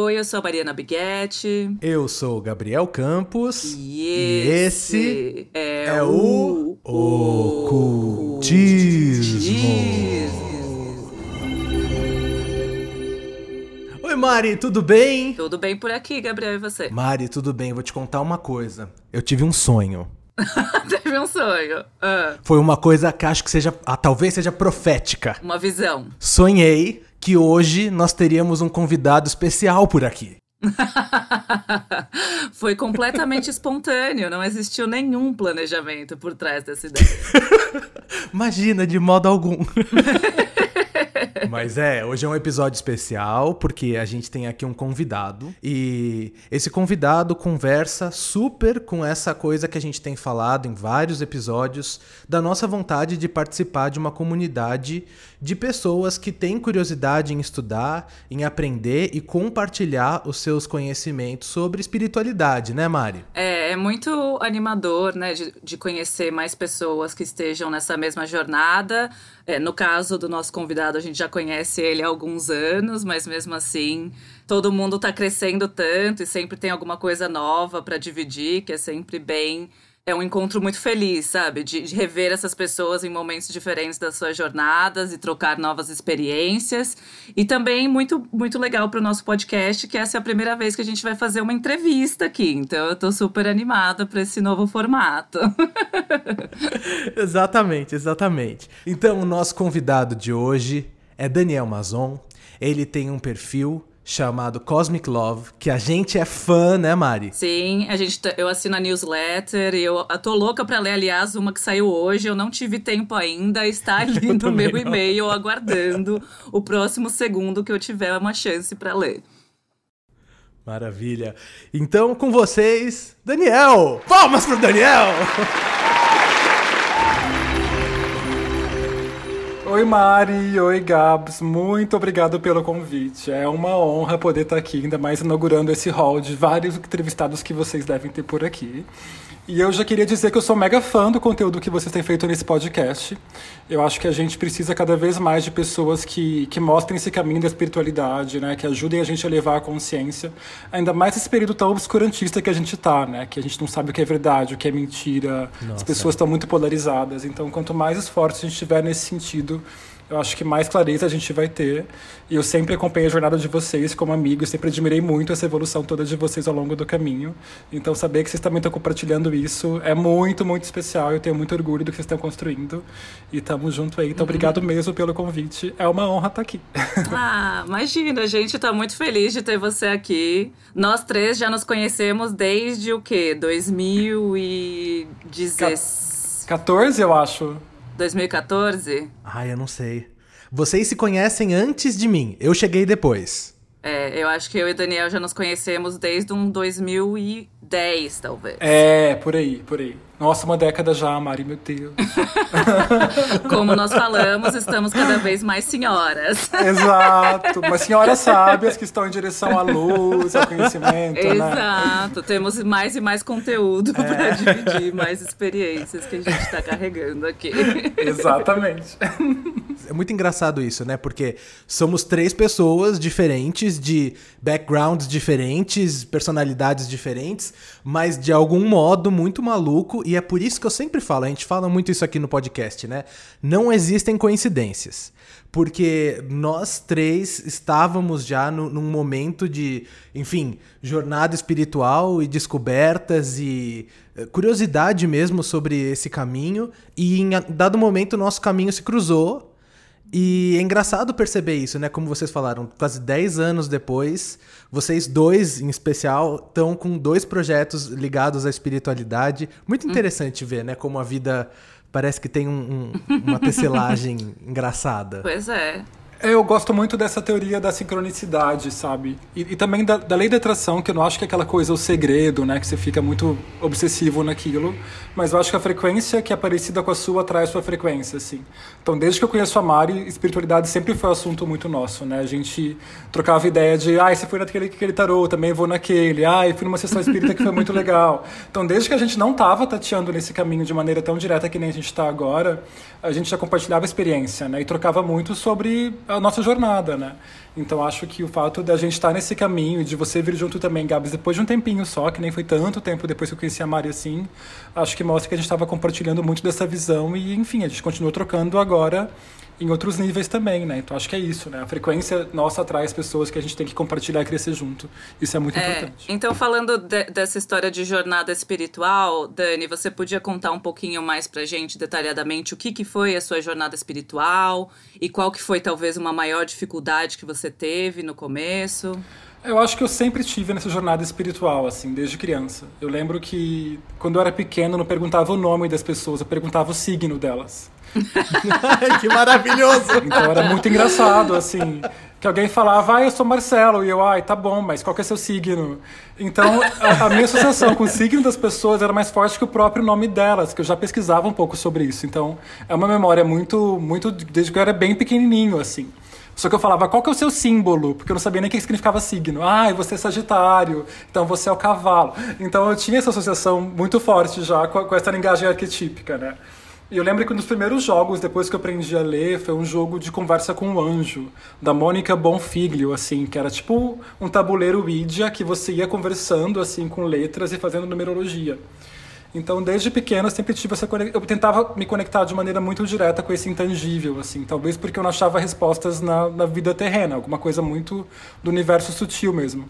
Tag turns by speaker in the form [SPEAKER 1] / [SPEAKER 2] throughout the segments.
[SPEAKER 1] Oi, eu sou a Mariana Biguetti.
[SPEAKER 2] Eu sou o Gabriel Campos.
[SPEAKER 1] E esse, e esse é, é, o
[SPEAKER 2] Ocultismo. Oi, Mari, tudo bem?
[SPEAKER 1] Tudo bem por aqui, Gabriel, e você?
[SPEAKER 2] Mari, tudo bem. Vou te contar uma coisa. Eu tive um sonho.
[SPEAKER 1] Teve um sonho. Uh.
[SPEAKER 2] Foi uma coisa que acho que seja, ah, talvez seja profética.
[SPEAKER 1] Uma visão.
[SPEAKER 2] Sonhei que hoje nós teríamos um convidado especial por aqui.
[SPEAKER 1] Foi completamente espontâneo, não existiu nenhum planejamento por trás dessa ideia.
[SPEAKER 2] Imagina, de modo algum. Mas é, hoje é um episódio especial porque a gente tem aqui um convidado e esse convidado conversa super com essa coisa que a gente tem falado em vários episódios da nossa vontade de participar de uma comunidade de pessoas que têm curiosidade em estudar, em aprender e compartilhar os seus conhecimentos sobre espiritualidade, né, Mari?
[SPEAKER 1] É, é muito animador, né, de, de conhecer mais pessoas que estejam nessa mesma jornada. É, no caso do nosso convidado, a gente já conhece ele há alguns anos, mas mesmo assim, todo mundo está crescendo tanto e sempre tem alguma coisa nova para dividir, que é sempre bem é um encontro muito feliz, sabe? De, de, rever essas pessoas em momentos diferentes das suas jornadas e trocar novas experiências. E também muito, muito legal para o nosso podcast, que essa é a primeira vez que a gente vai fazer uma entrevista aqui. Então eu estou super animada para esse novo formato.
[SPEAKER 2] exatamente, exatamente. Então o nosso convidado de hoje é Daniel Mazon. Ele tem um perfil chamado Cosmic Love, que a gente é fã, né, Mari?
[SPEAKER 1] Sim, a gente tá, eu assino a newsletter e eu, eu tô louca para ler, aliás, uma que saiu hoje, eu não tive tempo ainda, está ali no meu e-mail aguardando o próximo segundo que eu tiver uma chance para ler.
[SPEAKER 2] Maravilha. Então, com vocês, Daniel! Palmas pro Daniel!
[SPEAKER 3] Oi Mari, oi Gabs, muito obrigado pelo convite. É uma honra poder estar aqui, ainda mais inaugurando esse hall de vários entrevistados que vocês devem ter por aqui. E eu já queria dizer que eu sou mega fã do conteúdo que vocês têm feito nesse podcast. Eu acho que a gente precisa cada vez mais de pessoas que, que mostrem esse caminho da espiritualidade, né? Que ajudem a gente a levar a consciência. Ainda mais nesse período tão obscurantista que a gente está, né? Que a gente não sabe o que é verdade, o que é mentira. Nossa. As pessoas estão muito polarizadas. Então, quanto mais esforço a gente tiver nesse sentido, eu acho que mais clareza a gente vai ter. E eu sempre acompanhei a jornada de vocês como amigo, sempre admirei muito essa evolução toda de vocês ao longo do caminho. Então, saber que vocês também estão compartilhando isso é muito, muito especial. Eu tenho muito orgulho do que vocês estão construindo. E estamos junto aí. Então, uhum. obrigado mesmo pelo convite. É uma honra estar aqui.
[SPEAKER 1] Ah, imagina, a gente está muito feliz de ter você aqui. Nós três já nos conhecemos desde o quê? 2016.
[SPEAKER 3] 14, eu acho.
[SPEAKER 1] 2014?
[SPEAKER 2] Ai, eu não sei. Vocês se conhecem antes de mim. Eu cheguei depois.
[SPEAKER 1] É, eu acho que eu e Daniel já nos conhecemos desde um 2010, talvez.
[SPEAKER 3] É, por aí, por aí. Nossa, uma década já, Mari, meu Deus.
[SPEAKER 1] Como nós falamos, estamos cada vez mais senhoras.
[SPEAKER 3] Exato, mas senhoras sábias que estão em direção à luz, ao conhecimento.
[SPEAKER 1] Né? Exato, né? temos mais e mais conteúdo é. para dividir, mais experiências que a gente está carregando aqui.
[SPEAKER 3] Exatamente.
[SPEAKER 2] É muito engraçado isso, né? Porque somos três pessoas diferentes, de backgrounds diferentes, personalidades diferentes, mas de algum modo muito maluco e é por isso que eu sempre falo, a gente fala muito isso aqui no podcast, né? Não existem coincidências. Porque nós três estávamos já no, num momento de, enfim, jornada espiritual e descobertas e eh, curiosidade mesmo sobre esse caminho. E em dado momento nosso caminho se cruzou e é engraçado perceber isso, né? Como vocês falaram, quase 10 anos depois, vocês dois, em especial, estão com dois projetos ligados à espiritualidade. Muito hum. interessante hum. ver, né? Como a vida parece que tem um, um, uma tecelagem engraçada.
[SPEAKER 1] Pois é.
[SPEAKER 3] É, eu gosto muito dessa teoria da sincronicidade, sabe? E, e também da, da, lei da atração, que eu não acho que é aquela coisa o segredo, né? Que você fica muito obsessivo naquilo. Mas eu acho que a frequência que é parecida com a sua atrai a sua frequência, assim. Então, desde que eu conheço a Mari, espiritualidade sempre foi um assunto muito nosso, né? A gente trocava ideia de, ah, você foi naquele, aquele tarô, também vou naquele. Ah, eu fui numa sessão espírita que foi muito legal. Então, desde que a gente não estava tateando nesse caminho de maneira tão direta que nem a gente está agora, a gente já compartilhava experiência, né? E trocava muito sobre a nossa jornada, né? Então acho que o fato da gente estar nesse caminho e de você vir junto também, Gabs, depois de um tempinho só, que nem foi tanto tempo depois que eu conheci a Mari assim, acho que mostra que a gente estava compartilhando muito dessa visão e, enfim, a gente continuou trocando agora em outros níveis também, né? Então acho que é isso, né? A frequência nossa atrai as pessoas que a gente tem que compartilhar e crescer junto. Isso é muito é, importante.
[SPEAKER 1] Então, falando de, dessa história de jornada espiritual, Dani, você podia contar um pouquinho mais pra gente, detalhadamente, o que, que foi a sua jornada espiritual e qual que foi, talvez, uma maior dificuldade que você teve no começo?
[SPEAKER 3] Eu acho que eu sempre tive nessa jornada espiritual, assim, desde criança. Eu lembro que, quando eu era pequeno, eu não perguntava o nome das pessoas, eu perguntava o signo delas.
[SPEAKER 2] que maravilhoso!
[SPEAKER 3] Então era muito engraçado, assim. Que alguém falava, ah, eu sou Marcelo. E eu, ai, tá bom, mas qual que é seu signo? Então, a, a minha associação com o signo das pessoas era mais forte que o próprio nome delas, que eu já pesquisava um pouco sobre isso. Então, é uma memória muito, muito, desde que eu era bem pequenininho, assim. Só que eu falava, qual que é o seu símbolo? Porque eu não sabia nem o que significava signo. Ah, você é Sagitário, então você é o cavalo. Então eu tinha essa associação muito forte já com, com essa linguagem arquetípica, né? E eu lembro que um dos primeiros jogos, depois que eu aprendi a ler, foi um jogo de conversa com o anjo, da Mônica Bonfiglio, assim, que era tipo um tabuleiro Ouija que você ia conversando, assim, com letras e fazendo numerologia. Então, desde pequeno, eu sempre tive essa eu tentava me conectar de maneira muito direta com esse intangível, assim, talvez porque eu não achava respostas na, na vida terrena, alguma coisa muito do universo sutil mesmo.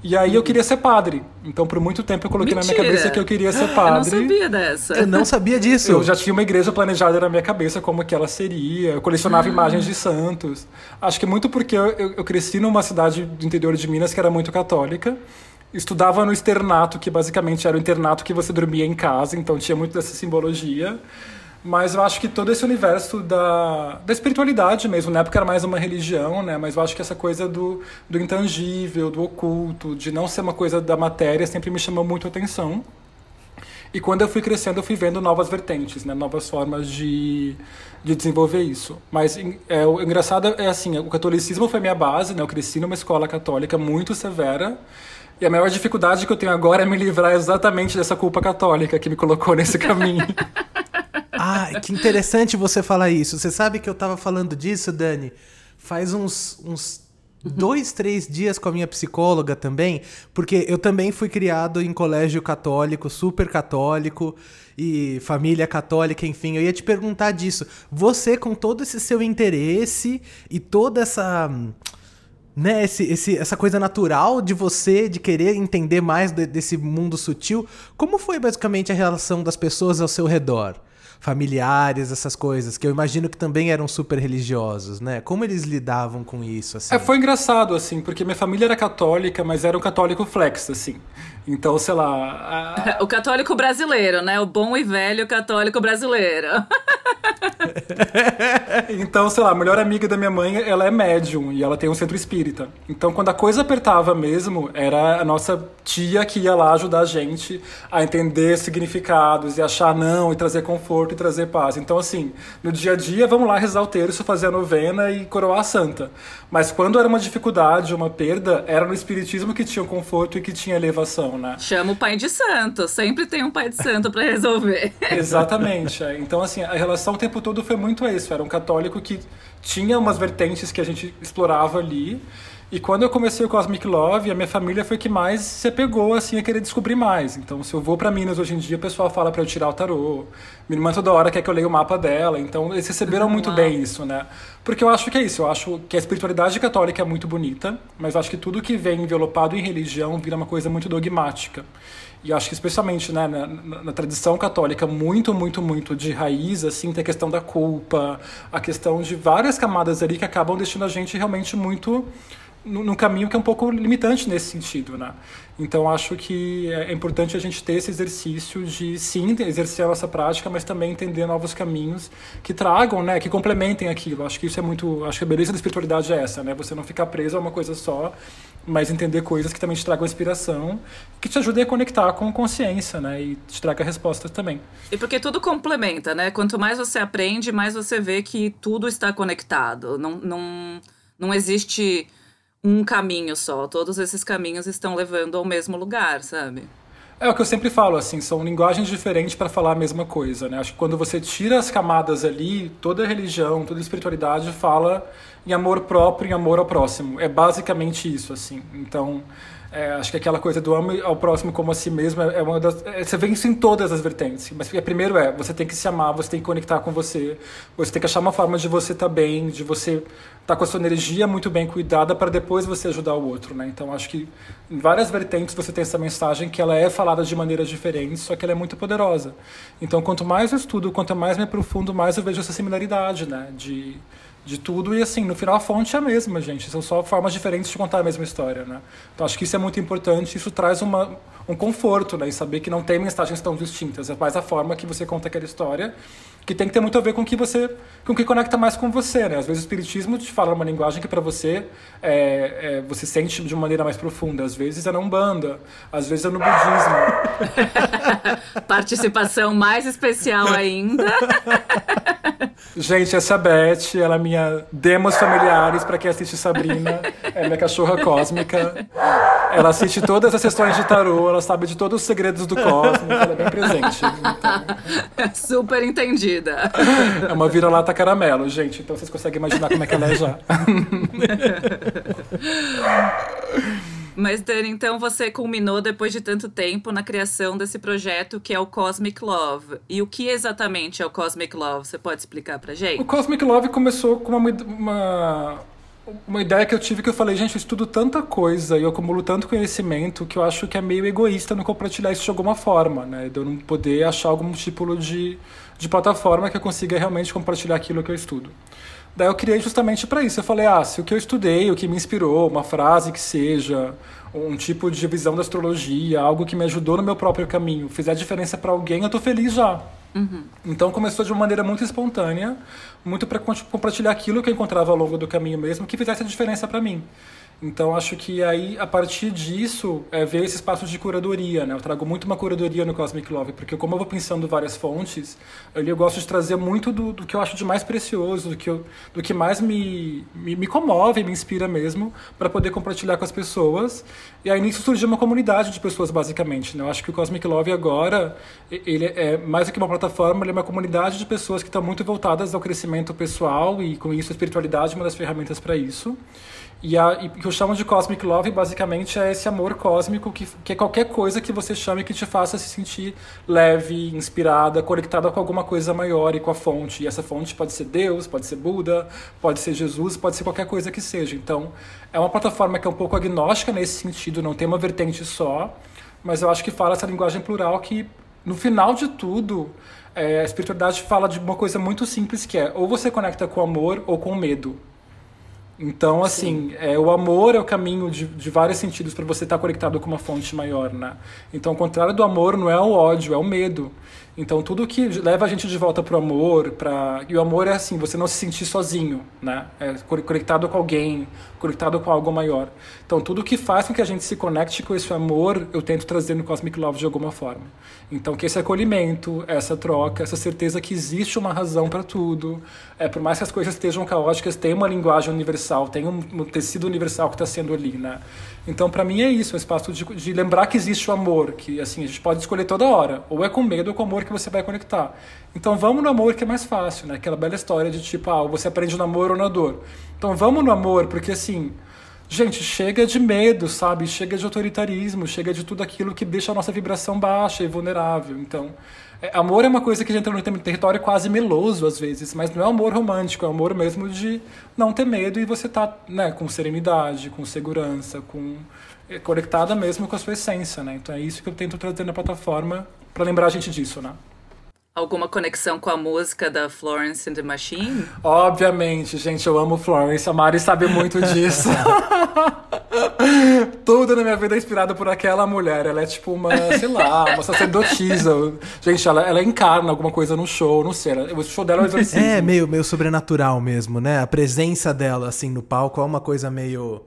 [SPEAKER 3] E aí eu queria ser padre. Então, por muito tempo, eu coloquei Mentira. na minha cabeça que eu queria ser padre.
[SPEAKER 1] Eu não sabia dessa.
[SPEAKER 2] Eu não sabia disso.
[SPEAKER 3] Eu já tinha uma igreja planejada na minha cabeça, como que ela seria. Eu colecionava ah. imagens de santos. Acho que muito porque eu, eu, eu cresci numa cidade do interior de Minas que era muito católica. Estudava no externato, que basicamente era o internato que você dormia em casa, então tinha muito dessa simbologia. Mas eu acho que todo esse universo da, da espiritualidade mesmo, na época era mais uma religião, né? Mas eu acho que essa coisa do, do intangível, do oculto, de não ser uma coisa da matéria, sempre me chamou muito a atenção. E quando eu fui crescendo, eu fui vendo novas vertentes, né? Novas formas de, de desenvolver isso. Mas é, o engraçado é assim, o catolicismo foi minha base, né? Eu cresci numa escola católica muito severa. E a maior dificuldade que eu tenho agora é me livrar exatamente dessa culpa católica que me colocou nesse caminho.
[SPEAKER 2] Ah, que interessante você falar isso. Você sabe que eu tava falando disso, Dani, faz uns, uns dois, três dias com a minha psicóloga também, porque eu também fui criado em colégio católico, super católico e família católica, enfim. Eu ia te perguntar disso. Você, com todo esse seu interesse e toda essa. Né, esse, esse, essa coisa natural de você, de querer entender mais de, desse mundo sutil, como foi basicamente a relação das pessoas ao seu redor? familiares, essas coisas, que eu imagino que também eram super religiosos, né? Como eles lidavam com isso, assim?
[SPEAKER 3] É, foi engraçado, assim, porque minha família era católica, mas era um católico flex, assim. Então, sei lá.
[SPEAKER 1] A... o católico brasileiro, né? O bom e velho católico brasileiro.
[SPEAKER 3] então, sei lá, a melhor amiga da minha mãe, ela é médium e ela tem um centro espírita. Então, quando a coisa apertava mesmo, era a nossa tia que ia lá ajudar a gente a entender significados e achar não e trazer conforto e trazer paz. Então, assim, no dia a dia, vamos lá rezar o terço, fazer a novena e coroar a santa. Mas quando era uma dificuldade, uma perda, era no espiritismo que tinha o conforto e que tinha elevação né?
[SPEAKER 1] Chama o pai de santo, sempre tem um pai de santo para resolver.
[SPEAKER 3] Exatamente. É. Então, assim, a relação o tempo todo foi muito isso. Era um católico que tinha umas vertentes que a gente explorava ali. E quando eu comecei o Cosmic Love, a minha família foi que mais se apegou assim a querer descobrir mais. Então, se eu vou para Minas hoje em dia, o pessoal fala para eu tirar o tarô. Minha irmã toda hora quer que eu leia o mapa dela. Então, eles receberam uhum. muito bem isso, né? Porque eu acho que é isso. Eu acho que a espiritualidade católica é muito bonita, mas acho que tudo que vem envelopado em religião vira uma coisa muito dogmática. E acho que especialmente né, na, na, na, tradição católica, muito, muito, muito de raiz, assim, tem a questão da culpa, a questão de várias camadas ali que acabam deixando a gente realmente muito num caminho que é um pouco limitante nesse sentido, né? Então acho que é importante a gente ter esse exercício de sim exercer a nossa prática, mas também entender novos caminhos que tragam, né, que complementem aquilo. Acho que isso é muito, acho que a beleza da espiritualidade é essa, né? Você não ficar preso a uma coisa só, mas entender coisas que também te tragam inspiração, que te ajudem a conectar com consciência, né, e te traga respostas também.
[SPEAKER 1] E porque tudo complementa, né? Quanto mais você aprende, mais você vê que tudo está conectado. Não não não existe um caminho só. Todos esses caminhos estão levando ao mesmo lugar, sabe?
[SPEAKER 3] É o que eu sempre falo, assim, são linguagens diferentes para falar a mesma coisa, né? Acho que quando você tira as camadas ali, toda religião, toda espiritualidade fala em amor próprio, em amor ao próximo. É basicamente isso, assim. Então, é, acho que aquela coisa do amo ao próximo como a si mesmo é, é uma das. É, você vê isso em todas as vertentes. Mas é, primeiro é, você tem que se amar, você tem que conectar com você, você tem que achar uma forma de você estar tá bem, de você estar tá com a sua energia muito bem cuidada para depois você ajudar o outro, né? Então acho que em várias vertentes você tem essa mensagem que ela é falada de maneiras diferentes, só que ela é muito poderosa. Então quanto mais eu estudo, quanto mais me aprofundo, mais eu vejo essa similaridade, né? De de tudo. E assim, no final a fonte é a mesma, gente. São só formas diferentes de contar a mesma história, né? Então acho que isso é muito importante. Isso traz uma, um conforto, né? Saber que não tem mensagens tão distintas. É mais a forma que você conta aquela história, que tem que ter muito a ver com o que você, com o que conecta mais com você, né? Às vezes o espiritismo te fala uma linguagem que para você é, é, você sente de uma maneira mais profunda. Às vezes é na umbanda, às vezes é no budismo.
[SPEAKER 1] Participação mais especial ainda.
[SPEAKER 3] Gente, essa Beth, ela é minha demos familiares para quem assiste Sabrina. É minha cachorra cósmica. Ela assiste todas as sessões de tarô, ela sabe de todos os segredos do cosmos, ela é bem presente. Então...
[SPEAKER 1] Super entendida.
[SPEAKER 3] É uma vira-lata caramelo, gente. Então vocês conseguem imaginar como é que ela é já.
[SPEAKER 1] Mas, Dani, então você culminou depois de tanto tempo na criação desse projeto que é o Cosmic Love. E o que exatamente é o Cosmic Love? Você pode explicar pra gente?
[SPEAKER 3] O Cosmic Love começou com uma, uma, uma ideia que eu tive que eu falei, gente, eu estudo tanta coisa e eu acumulo tanto conhecimento que eu acho que é meio egoísta não compartilhar isso de alguma forma, né? De eu não poder achar algum tipo de, de plataforma que eu consiga realmente compartilhar aquilo que eu estudo. Daí eu criei justamente para isso. Eu falei, ah, se o que eu estudei, o que me inspirou, uma frase que seja, um tipo de visão da astrologia, algo que me ajudou no meu próprio caminho, fizer diferença para alguém, eu tô feliz já. Uhum. Então começou de uma maneira muito espontânea, muito para compartilhar aquilo que eu encontrava ao longo do caminho mesmo, que fizesse a diferença para mim. Então acho que aí a partir disso é, veio esse espaço de curadoria, né? Eu trago muito uma curadoria no Cosmic Love, porque como eu vou pensando várias fontes, ali eu gosto de trazer muito do, do que eu acho de mais precioso, do que, eu, do que mais me, me, me comove, me inspira mesmo, para poder compartilhar com as pessoas. E aí nisso surgiu uma comunidade de pessoas basicamente, né? Eu acho que o Cosmic Love agora ele é mais do que uma plataforma, ele é uma comunidade de pessoas que estão muito voltadas ao crescimento pessoal e com isso a espiritualidade é uma das ferramentas para isso. E, a, e que eu chamo de Cosmic Love basicamente é esse amor cósmico que, que é qualquer coisa que você chame que te faça se sentir leve, inspirada, conectada com alguma coisa maior e com a fonte. E essa fonte pode ser Deus, pode ser Buda, pode ser Jesus, pode ser qualquer coisa que seja. Então, é uma plataforma que é um pouco agnóstica nesse sentido, não tem uma vertente só, mas eu acho que fala essa linguagem plural que, no final de tudo, é, a espiritualidade fala de uma coisa muito simples que é ou você conecta com amor ou com medo. Então, assim, é, o amor é o caminho de, de vários sentidos para você estar tá conectado com uma fonte maior, né? Então, ao contrário do amor, não é o ódio, é o medo. Então, tudo que leva a gente de volta pro amor, pra... e o amor é assim, você não se sentir sozinho, né? É conectado com alguém, conectado com algo maior. Então, tudo que faz com que a gente se conecte com esse amor, eu tento trazer no Cosmic Love de alguma forma. Então, que esse acolhimento, essa troca, essa certeza que existe uma razão para tudo, é por mais que as coisas estejam caóticas, tem uma linguagem universal, tem um, tecido universal que está sendo ali, né? Então, para mim é isso, um espaço de, de, lembrar que existe o amor, que assim a gente pode escolher toda hora, ou é com medo ou com amor que você vai conectar. Então, vamos no amor que é mais fácil, né? Aquela bela história de tipo, ah, você aprende no amor ou na dor. Então, vamos no amor, porque assim, gente, chega de medo, sabe? Chega de autoritarismo, chega de tudo aquilo que deixa a nossa vibração baixa e vulnerável. Então, é, amor é uma coisa que entra no território quase meloso às vezes, mas não é amor romântico, é amor mesmo de não ter medo e você tá, né, com serenidade, com segurança, com é, conectada mesmo com a sua essência, né? Então é isso que eu tento trazer na plataforma para lembrar a gente disso, né?
[SPEAKER 1] Alguma conexão com a música da Florence and the Machine?
[SPEAKER 3] Obviamente, gente, eu amo Florence. A Mari sabe muito disso. Tudo na minha vida é inspirado por aquela mulher. Ela é tipo uma, sei lá, uma sacerdotisa. Gente, ela, ela encarna alguma coisa no show, não sei. o show dela é um exorcismo.
[SPEAKER 2] É meio, meio sobrenatural mesmo, né? A presença dela, assim, no palco é uma coisa meio.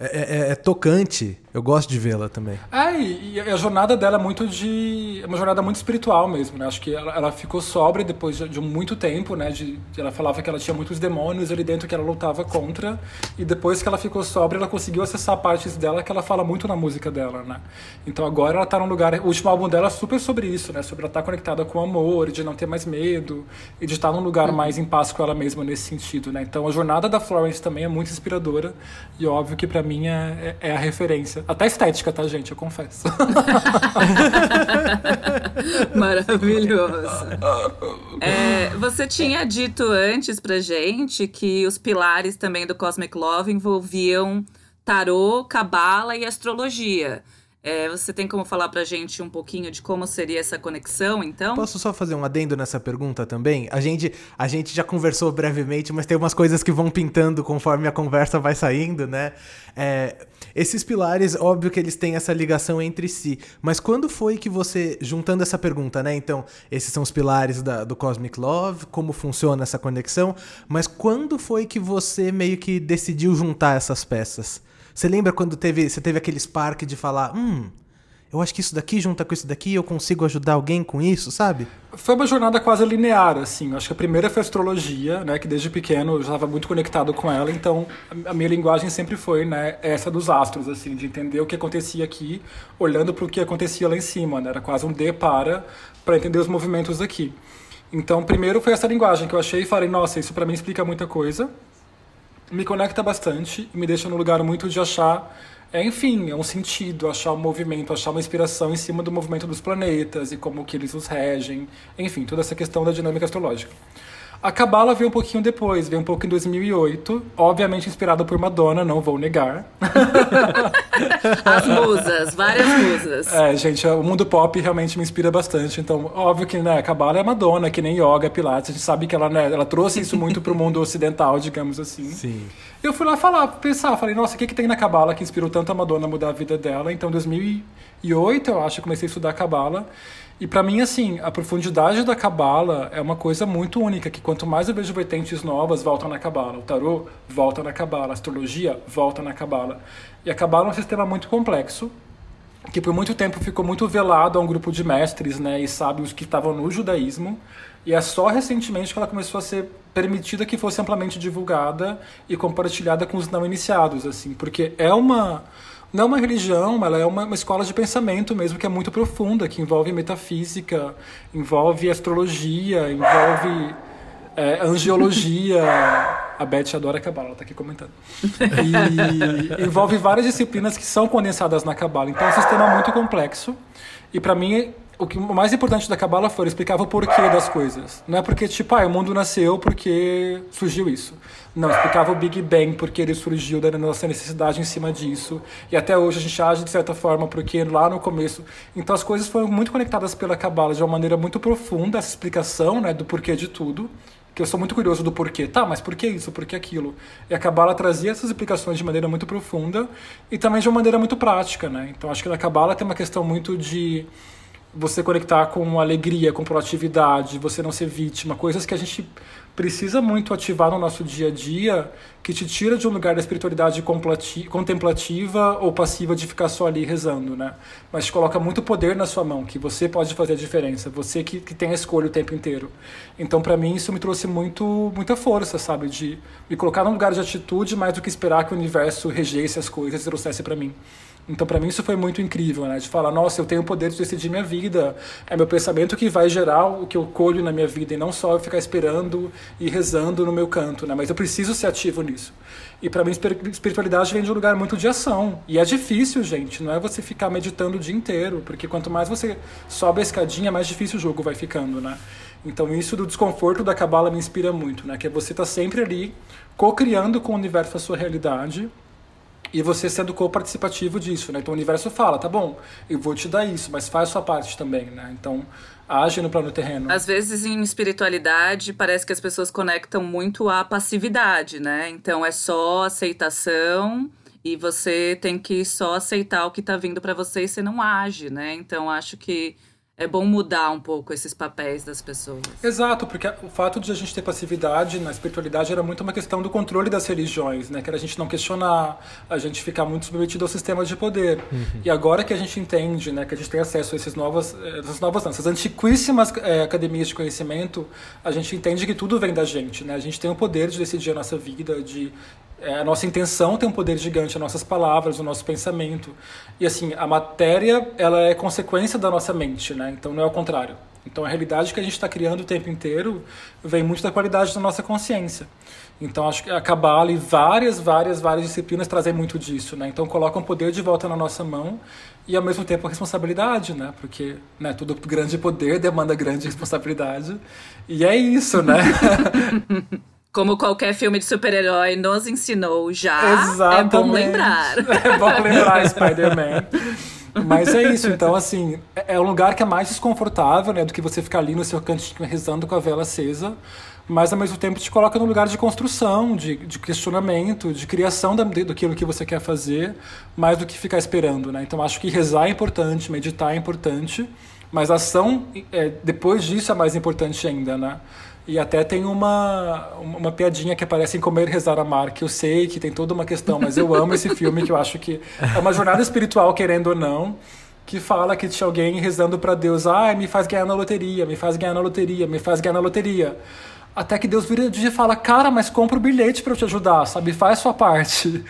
[SPEAKER 2] É, é, é, tocante. Eu gosto de vê-la também.
[SPEAKER 3] É, e a jornada dela é muito de. É uma jornada muito espiritual mesmo, né? Acho que ela, ela ficou sóbria depois de, de, muito tempo, né? De, de, ela falava que ela tinha muitos demônios ali dentro que ela lutava contra. E depois que ela ficou sóbria, ela conseguiu acessar partes dela que ela fala muito na música dela, né? Então agora ela tá num lugar. O último álbum dela é super sobre isso, né? Sobre ela estar tá conectada com o amor, de não ter mais medo, e de estar num lugar uhum. mais em paz com ela mesma nesse sentido, né? Então a jornada da Florence também é muito inspiradora. E óbvio que para mim é, é, é a referência. Até estética, tá, gente? Eu confesso.
[SPEAKER 1] Maravilhoso. É, você tinha dito antes pra gente que os pilares também do Cosmic Love envolviam tarô, cabala e astrologia. É, você tem como falar pra gente um pouquinho de como seria essa conexão, então?
[SPEAKER 2] Posso só fazer um adendo nessa pergunta também? A gente, a gente já conversou brevemente, mas tem umas coisas que vão pintando conforme a conversa vai saindo, né? É, esses pilares, óbvio que eles têm essa ligação entre si, mas quando foi que você, juntando essa pergunta, né? Então, esses são os pilares da, do Cosmic Love, como funciona essa conexão, mas quando foi que você meio que decidiu juntar essas peças? Você lembra quando teve, você teve aquele spark de falar, hum, eu acho que isso daqui junta com isso daqui, eu consigo ajudar alguém com isso, sabe?
[SPEAKER 3] Foi uma jornada quase linear, assim. Acho que a primeira foi a astrologia, né? Que desde pequeno eu já estava muito conectado com ela, então a minha linguagem sempre foi, né? Essa dos astros, assim, de entender o que acontecia aqui, olhando para o que acontecia lá em cima, né? Era quase um D para para entender os movimentos aqui. Então, primeiro foi essa linguagem que eu achei e falei, nossa, isso para mim explica muita coisa me conecta bastante e me deixa no lugar muito de achar, é, enfim, é um sentido, achar um movimento, achar uma inspiração em cima do movimento dos planetas e como que eles os regem, enfim, toda essa questão da dinâmica astrológica. A Cabala veio um pouquinho depois, veio um pouco em 2008, obviamente inspirada por Madonna, não vou negar.
[SPEAKER 1] As musas, várias musas.
[SPEAKER 3] É, gente, o mundo pop realmente me inspira bastante, então óbvio que, né, a Cabala é Madonna, que nem yoga, pilates, a gente sabe que ela, né, ela trouxe isso muito pro mundo ocidental, digamos assim.
[SPEAKER 2] Sim.
[SPEAKER 3] Eu fui lá falar, pensar, falei, nossa, o que que tem na Cabala que inspirou tanto a Madonna a mudar a vida dela? Então, em 2008, eu acho, eu comecei a estudar a Cabala. E para mim, assim, a profundidade da Cabala é uma coisa muito única, que quanto mais eu vejo vertentes novas, voltam na Cabala. O tarô volta na Cabala, a astrologia volta na Cabala. E a Cabala é um sistema muito complexo, que por muito tempo ficou muito velado a um grupo de mestres né, e sábios que estavam no judaísmo. E é só recentemente que ela começou a ser permitida que fosse amplamente divulgada e compartilhada com os não iniciados, assim, porque é uma não é uma religião, ela é uma, uma, escola de pensamento mesmo que é muito profunda, que envolve metafísica, envolve astrologia, envolve é, angiologia. A Beth adora Cabala, ela está aqui comentando. E envolve várias disciplinas que são condensadas na Cabala. Então é um sistema muito complexo. E para mim o que o mais importante da Cabala foi explicar o porquê das coisas. Não é porque, tipo, ah, o mundo nasceu porque surgiu isso. Não, explicava o Big Bang, porque ele surgiu da nossa necessidade em cima disso. E até hoje a gente age de certa forma, porque lá no começo. Então as coisas foram muito conectadas pela Cabala de uma maneira muito profunda, essa explicação né, do porquê de tudo. Que eu sou muito curioso do porquê. Tá, mas por que isso? Por que aquilo? E a Cabala trazia essas explicações de maneira muito profunda e também de uma maneira muito prática, né? Então acho que na Cabala tem uma questão muito de você conectar com alegria, com proatividade, você não ser vítima, coisas que a gente precisa muito ativar no nosso dia a dia, que te tira de um lugar da espiritualidade contemplativa ou passiva de ficar só ali rezando, né? Mas te coloca muito poder na sua mão, que você pode fazer a diferença, você que, que tem a escolha o tempo inteiro. Então, para mim, isso me trouxe muito, muita força, sabe? De me colocar num lugar de atitude mais do que esperar que o universo regesse as coisas e trouxesse para mim. Então, para mim, isso foi muito incrível, né? De falar, nossa, eu tenho o poder de decidir minha vida. É meu pensamento que vai gerar o que eu colho na minha vida e não só eu ficar esperando e rezando no meu canto, né? Mas eu preciso ser ativo nisso. E para mim, espiritualidade vem de um lugar muito de ação. E é difícil, gente. Não é você ficar meditando o dia inteiro, porque quanto mais você sobe a escadinha, mais difícil o jogo vai ficando, né? Então, isso do desconforto da cabala me inspira muito, né? Que é você tá sempre ali, co-criando com o universo a sua realidade e você sendo co-participativo disso, né? Então o universo fala, tá bom, eu vou te dar isso, mas faz sua parte também, né? Então age no plano terreno.
[SPEAKER 1] Às vezes em espiritualidade parece que as pessoas conectam muito à passividade, né? Então é só aceitação e você tem que só aceitar o que tá vindo para você e você não age, né? Então acho que é bom mudar um pouco esses papéis das pessoas.
[SPEAKER 3] Exato, porque o fato de a gente ter passividade na espiritualidade era muito uma questão do controle das religiões, né? Que era a gente não questionar, a gente ficar muito submetido ao sistema de poder. Uhum. E agora que a gente entende, né, que a gente tem acesso a esses novas, eh, essas novas, não, essas antiquíssimas é, academias de conhecimento, a gente entende que tudo vem da gente, né? A gente tem o poder de decidir a nossa vida, de a nossa intenção tem um poder gigante, as nossas palavras, o nosso pensamento. E assim, a matéria, ela é consequência da nossa mente, né? Então não é o contrário. Então a realidade que a gente está criando o tempo inteiro vem muito da qualidade da nossa consciência. Então acho que a Kabbalah e várias, várias, várias disciplinas trazem muito disso, né? Então colocam o poder de volta na nossa mão e ao mesmo tempo a responsabilidade, né? Porque né, todo grande poder demanda grande responsabilidade. E é isso, né?
[SPEAKER 1] Como qualquer filme de super-herói nos ensinou já. Exatamente. É bom lembrar.
[SPEAKER 3] É bom lembrar Spider-Man. Mas é isso, então assim, é, é um lugar que é mais desconfortável, né, do que você ficar ali no seu cantinho rezando com a vela acesa, mas ao mesmo tempo te coloca num lugar de construção, de, de questionamento, de criação da, do que você quer fazer, mais do que ficar esperando, né? Então acho que rezar é importante, meditar é importante, mas a ação é, depois disso é mais importante ainda, né? E até tem uma, uma piadinha que aparece em Comer, Rezar, Amar, que eu sei que tem toda uma questão, mas eu amo esse filme, que eu acho que é uma jornada espiritual, querendo ou não, que fala que tinha alguém rezando para Deus, ah, me faz ganhar na loteria, me faz ganhar na loteria, me faz ganhar na loteria. Até que Deus vira e fala, cara, mas compra o bilhete para eu te ajudar, sabe? Faz sua parte.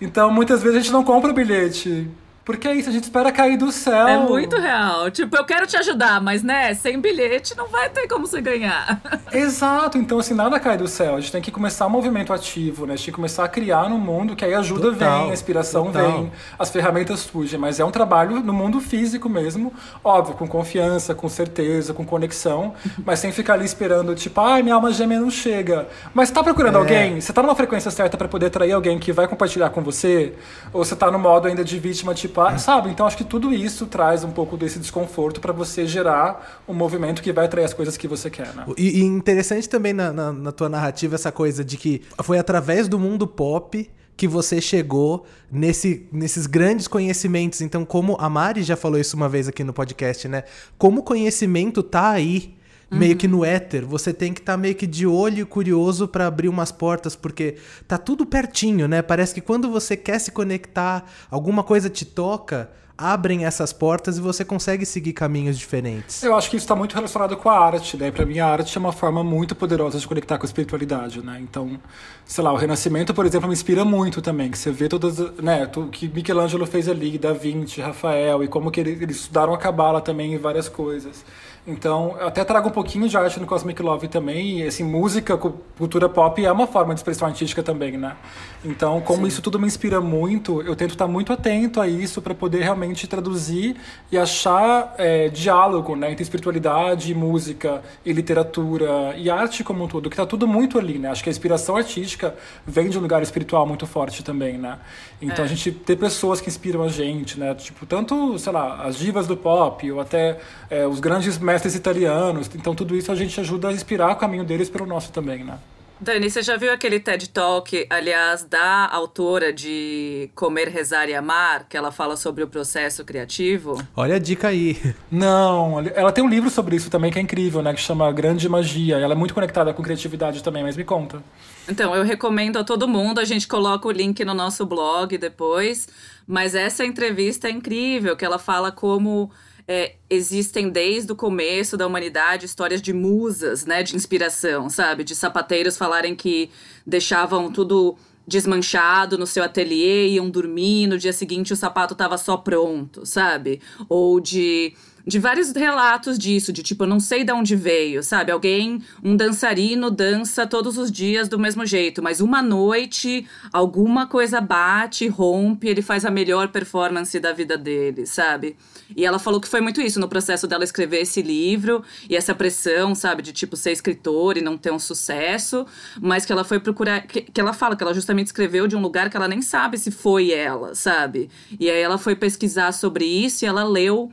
[SPEAKER 3] Então, muitas vezes a gente não compra o bilhete. Porque é isso, a gente espera cair do céu.
[SPEAKER 1] É muito real. Tipo, eu quero te ajudar, mas né, sem bilhete não vai ter como você ganhar.
[SPEAKER 3] Exato, então assim, nada cai do céu. A gente tem que começar um movimento ativo, né? A gente tem que começar a criar no mundo, que aí a ajuda total, vem, a inspiração total. vem, as ferramentas surgem. Mas é um trabalho no mundo físico mesmo, óbvio, com confiança, com certeza, com conexão, mas sem ficar ali esperando, tipo, ai, ah, minha alma gêmea não chega. Mas tá procurando é. alguém? Você tá numa frequência certa para poder atrair alguém que vai compartilhar com você? Ou você tá no modo ainda de vítima, tipo, sabe? Então acho que tudo isso traz um pouco desse desconforto para você gerar um movimento que vai atrair as coisas que você quer, né?
[SPEAKER 2] E, e interessante também na, na, na tua narrativa essa coisa de que foi através do mundo pop que você chegou nesse, nesses grandes conhecimentos. Então, como a Mari já falou isso uma vez aqui no podcast, né? Como o conhecimento tá aí meio que no uhum. éter. Você tem que estar tá meio que de olho curioso para abrir umas portas, porque tá tudo pertinho, né? Parece que quando você quer se conectar, alguma coisa te toca, abrem essas portas e você consegue seguir caminhos diferentes.
[SPEAKER 3] Eu acho que isso está muito relacionado com a arte, né? Para mim, a arte é uma forma muito poderosa de conectar com a espiritualidade, né? Então, sei lá, o Renascimento, por exemplo, me inspira muito também, que você vê todas, né? O que Michelangelo fez ali, Da Vinci, Rafael, e como que eles, eles estudaram a cabala também em várias coisas. Então, eu até trago um pouquinho de arte no Cosmic Love também, e assim, música, cultura pop é uma forma de expressão artística também, né? Então, como Sim. isso tudo me inspira muito, eu tento estar muito atento a isso para poder realmente traduzir e achar é, diálogo, né, entre espiritualidade, música e literatura e arte como um todo, que tá tudo muito ali, né? Acho que a inspiração artística vem de um lugar espiritual muito forte também, né? Então, é. a gente ter pessoas que inspiram a gente, né? Tipo, tanto, sei lá, as divas do pop ou até é, os grandes mestres italianos. Então, tudo isso a gente ajuda a inspirar o caminho deles pelo nosso também, né?
[SPEAKER 1] Dani, você já viu aquele TED Talk, aliás, da autora de Comer, Rezar e Amar, que ela fala sobre o processo criativo?
[SPEAKER 2] Olha a dica aí.
[SPEAKER 3] Não, ela tem um livro sobre isso também que é incrível, né? Que chama Grande Magia. Ela é muito conectada com criatividade também, mas me conta.
[SPEAKER 1] Então, eu recomendo a todo mundo. A gente coloca o link no nosso blog depois. Mas essa entrevista é incrível, que ela fala como é, existem desde o começo da humanidade histórias de musas, né, de inspiração, sabe? De sapateiros falarem que deixavam tudo desmanchado no seu ateliê, iam dormir, no dia seguinte o sapato estava só pronto, sabe? Ou de de vários relatos disso, de tipo, eu não sei de onde veio, sabe? Alguém, um dançarino dança todos os dias do mesmo jeito, mas uma noite alguma coisa bate, rompe, ele faz a melhor performance da vida dele, sabe? E ela falou que foi muito isso no processo dela escrever esse livro e essa pressão, sabe, de tipo ser escritor e não ter um sucesso, mas que ela foi procurar, que, que ela fala que ela justamente escreveu de um lugar que ela nem sabe se foi ela, sabe? E aí ela foi pesquisar sobre isso e ela leu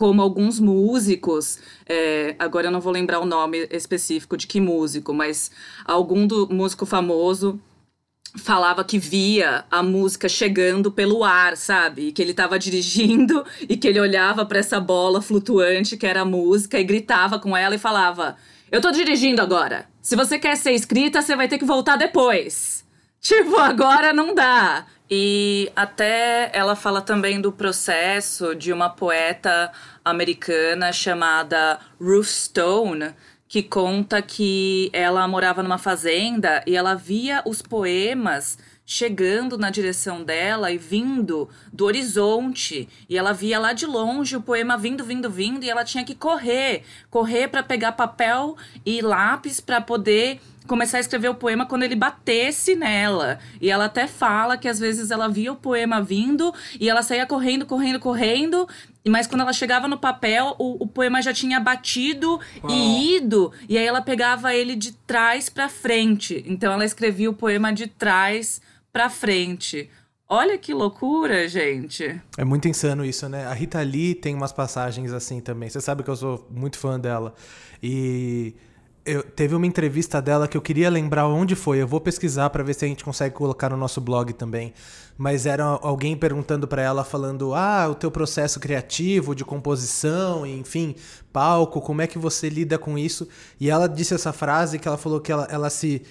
[SPEAKER 1] como alguns músicos, é, agora eu não vou lembrar o nome específico de que músico, mas algum do músico famoso falava que via a música chegando pelo ar, sabe? E que ele estava dirigindo e que ele olhava para essa bola flutuante que era a música e gritava com ela e falava: "Eu tô dirigindo agora. Se você quer ser escrita, você vai ter que voltar depois." Tipo, agora não dá. E até ela fala também do processo de uma poeta americana chamada Ruth Stone, que conta que ela morava numa fazenda e ela via os poemas chegando na direção dela e vindo do horizonte. E ela via lá de longe o poema vindo, vindo, vindo, e ela tinha que correr correr para pegar papel e lápis para poder começar a escrever o poema quando ele batesse nela. E ela até fala que às vezes ela via o poema vindo e ela saía correndo, correndo, correndo. Mas quando ela chegava no papel, o, o poema já tinha batido Uau. e ido. E aí ela pegava ele de trás para frente. Então ela escrevia o poema de trás para frente. Olha que loucura, gente.
[SPEAKER 2] É muito insano isso, né? A Rita Lee tem umas passagens assim também. Você sabe que eu sou muito fã dela. E eu, teve uma entrevista dela que eu queria lembrar onde foi. Eu vou pesquisar para ver se a gente consegue colocar no nosso blog também. Mas era alguém perguntando para ela, falando: Ah, o teu processo criativo, de composição, enfim, palco, como é que você lida com isso? E ela disse essa frase que ela falou que ela, ela se.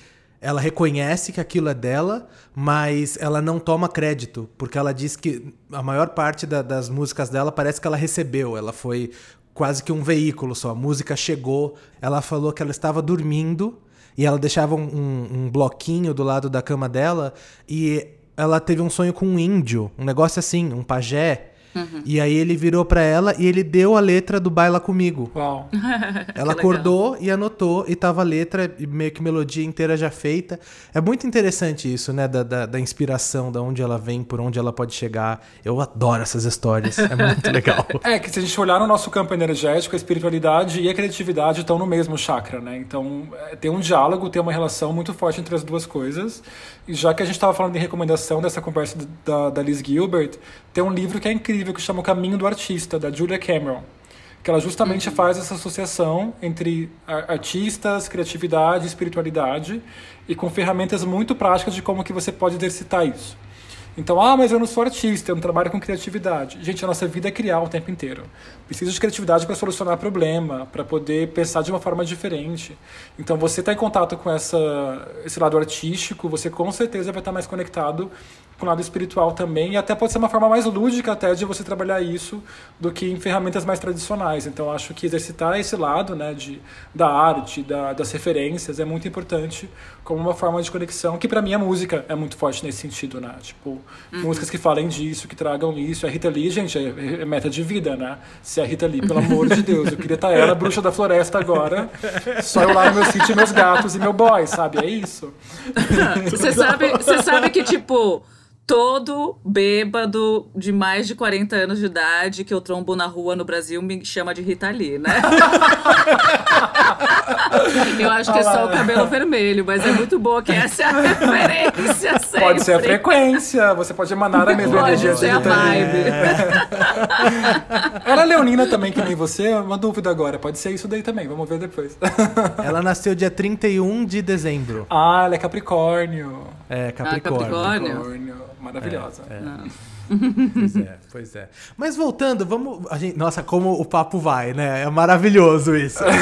[SPEAKER 2] Ela reconhece que aquilo é dela, mas ela não toma crédito, porque ela diz que a maior parte da, das músicas dela parece que ela recebeu. Ela foi quase que um veículo só. A música chegou, ela falou que ela estava dormindo e ela deixava um, um, um bloquinho do lado da cama dela e ela teve um sonho com um índio, um negócio assim, um pajé. Uhum. E aí ele virou para ela e ele deu a letra do Baila Comigo.
[SPEAKER 3] Uau.
[SPEAKER 2] ela acordou e anotou e tava a letra e meio que melodia inteira já feita. É muito interessante isso, né? Da, da, da, inspiração, da onde ela vem, por onde ela pode chegar. Eu adoro essas histórias. É muito legal.
[SPEAKER 3] É que se a gente olhar no nosso campo energético, a espiritualidade e a criatividade estão no mesmo chakra, né? Então é, tem um diálogo, tem uma relação muito forte entre as duas coisas. E já que a gente estava falando de recomendação dessa conversa da, da Liz Gilbert, tem um livro que é incrível que chama O Caminho do Artista, da Julia Cameron. Que ela justamente uhum. faz essa associação entre artistas, criatividade, espiritualidade e com ferramentas muito práticas de como que você pode exercitar isso. Então, ah, mas eu não sou artista, eu não trabalho com criatividade. Gente, a nossa vida é criar o tempo inteiro. Precisa de criatividade para solucionar problema, para poder pensar de uma forma diferente. Então, você está em contato com essa, esse lado artístico, você com certeza vai estar mais conectado com o lado espiritual também, e até pode ser uma forma mais lúdica até de você trabalhar isso do que em ferramentas mais tradicionais. Então, acho que exercitar esse lado né, de, da arte, da, das referências, é muito importante como uma forma de conexão, que para mim a música é muito forte nesse sentido, né? Tipo, uhum. músicas que falem disso, que tragam isso. A Rita Lee, gente, é, é meta de vida, né? Se a Rita Lee, pelo amor de Deus, eu queria estar ela, bruxa da floresta agora, só eu lá no meu sítio, meus gatos e meu boy, sabe? É isso.
[SPEAKER 1] Você sabe, você sabe que, tipo todo bêbado de mais de 40 anos de idade que eu trombo na rua no Brasil me chama de Rita Lee, né? eu acho que é só o cabelo vermelho, mas é muito boa que essa é a referência sempre.
[SPEAKER 3] Pode ser a frequência, você pode emanar a mesma pode energia ser de Rita a vibe. Ela é leonina também, que nem você? Uma dúvida agora, pode ser isso daí também, vamos ver depois.
[SPEAKER 2] Ela nasceu dia 31 de dezembro.
[SPEAKER 3] Ah, ela é Capricórnio.
[SPEAKER 2] É, Capricórnio. Ah, Capricórnio.
[SPEAKER 3] Capricórnio maravilhosa. É, é.
[SPEAKER 2] pois é, pois é. Mas voltando, vamos. A gente, nossa, como o papo vai, né? É maravilhoso isso.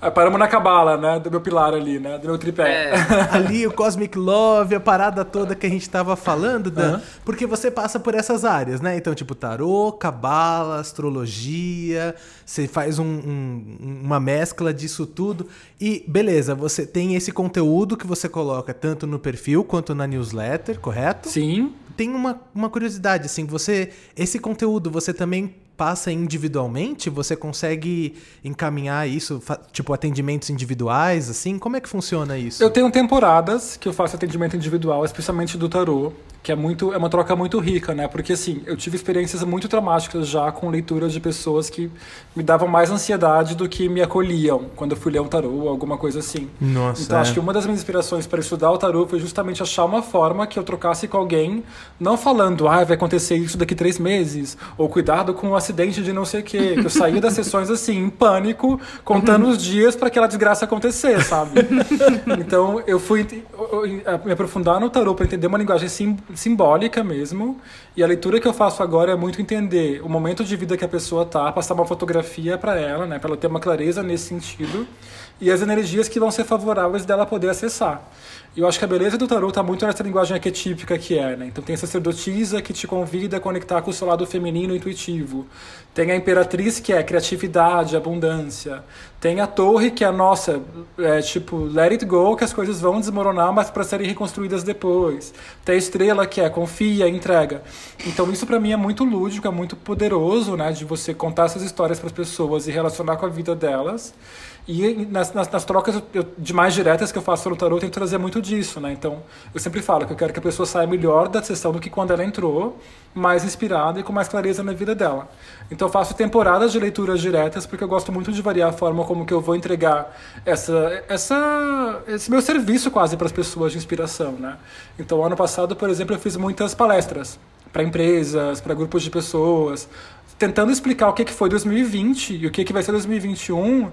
[SPEAKER 3] É, paramos na cabala, né? Do meu pilar ali, né? Do meu tripé.
[SPEAKER 2] É. ali, o Cosmic Love, a parada toda que a gente tava falando, Dan, uhum. porque você passa por essas áreas, né? Então, tipo, tarô, cabala, astrologia, você faz um, um, uma mescla disso tudo. E beleza, você tem esse conteúdo que você coloca tanto no perfil quanto na newsletter, correto?
[SPEAKER 3] Sim.
[SPEAKER 2] Tem uma, uma curiosidade, assim, você. Esse conteúdo você também passa individualmente? Você consegue encaminhar isso, tipo atendimentos individuais, assim? Como é que funciona isso?
[SPEAKER 3] Eu tenho temporadas que eu faço atendimento individual, especialmente do tarô, que é muito é uma troca muito rica, né? Porque assim, eu tive experiências muito traumáticas já com leituras de pessoas que me davam mais ansiedade do que me acolhiam quando eu fui ler um tarô ou alguma coisa assim.
[SPEAKER 2] Nossa.
[SPEAKER 3] Então
[SPEAKER 2] é.
[SPEAKER 3] acho que uma das minhas inspirações para estudar o tarô foi justamente achar uma forma que eu trocasse com alguém, não falando, ah, vai acontecer isso daqui três meses, ou cuidado com um acidente de não sei o quê. Que eu saía das sessões assim, em pânico, contando os dias para aquela desgraça acontecer, sabe? então eu fui me aprofundar no tarô para entender uma linguagem sim, simbólica mesmo. E a leitura que eu faço agora é muito entender o momento de vida que a pessoa tá, passar uma fotografia para ela, né, para ela ter uma clareza nesse sentido, e as energias que vão ser favoráveis dela poder acessar. Eu acho que a beleza do tarot está muito nessa linguagem arquetípica que é, né? Então tem a sacerdotisa que te convida a conectar com o seu lado feminino intuitivo. Tem a imperatriz que é criatividade, abundância. Tem a torre que é nossa, é, tipo, let it go, que as coisas vão desmoronar, mas para serem reconstruídas depois. Tem a estrela que é confia, entrega. Então isso para mim é muito lúdico, é muito poderoso, né? De você contar essas histórias para as pessoas e relacionar com a vida delas. E nas, nas, nas trocas eu, de mais diretas que eu faço no tarot, eu tento trazer muito disso, né? Então, eu sempre falo que eu quero que a pessoa saia melhor da sessão do que quando ela entrou, mais inspirada e com mais clareza na vida dela. Então, eu faço temporadas de leituras diretas, porque eu gosto muito de variar a forma como que eu vou entregar essa, essa, esse meu serviço quase para as pessoas de inspiração, né? Então, ano passado, por exemplo, eu fiz muitas palestras para empresas, para grupos de pessoas, tentando explicar o que, que foi 2020 e o que, que vai ser 2021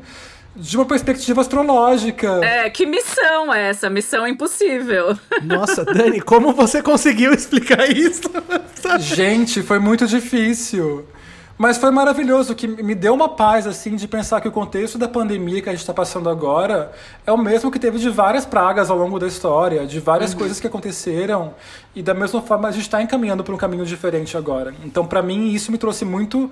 [SPEAKER 3] de uma perspectiva astrológica.
[SPEAKER 1] É, que missão é essa? Missão impossível.
[SPEAKER 2] Nossa, Dani, como você conseguiu explicar isso?
[SPEAKER 3] Gente, foi muito difícil. Mas foi maravilhoso, que me deu uma paz, assim, de pensar que o contexto da pandemia que a gente está passando agora é o mesmo que teve de várias pragas ao longo da história, de várias uhum. coisas que aconteceram, e da mesma forma a gente está encaminhando para um caminho diferente agora. Então, para mim, isso me trouxe muito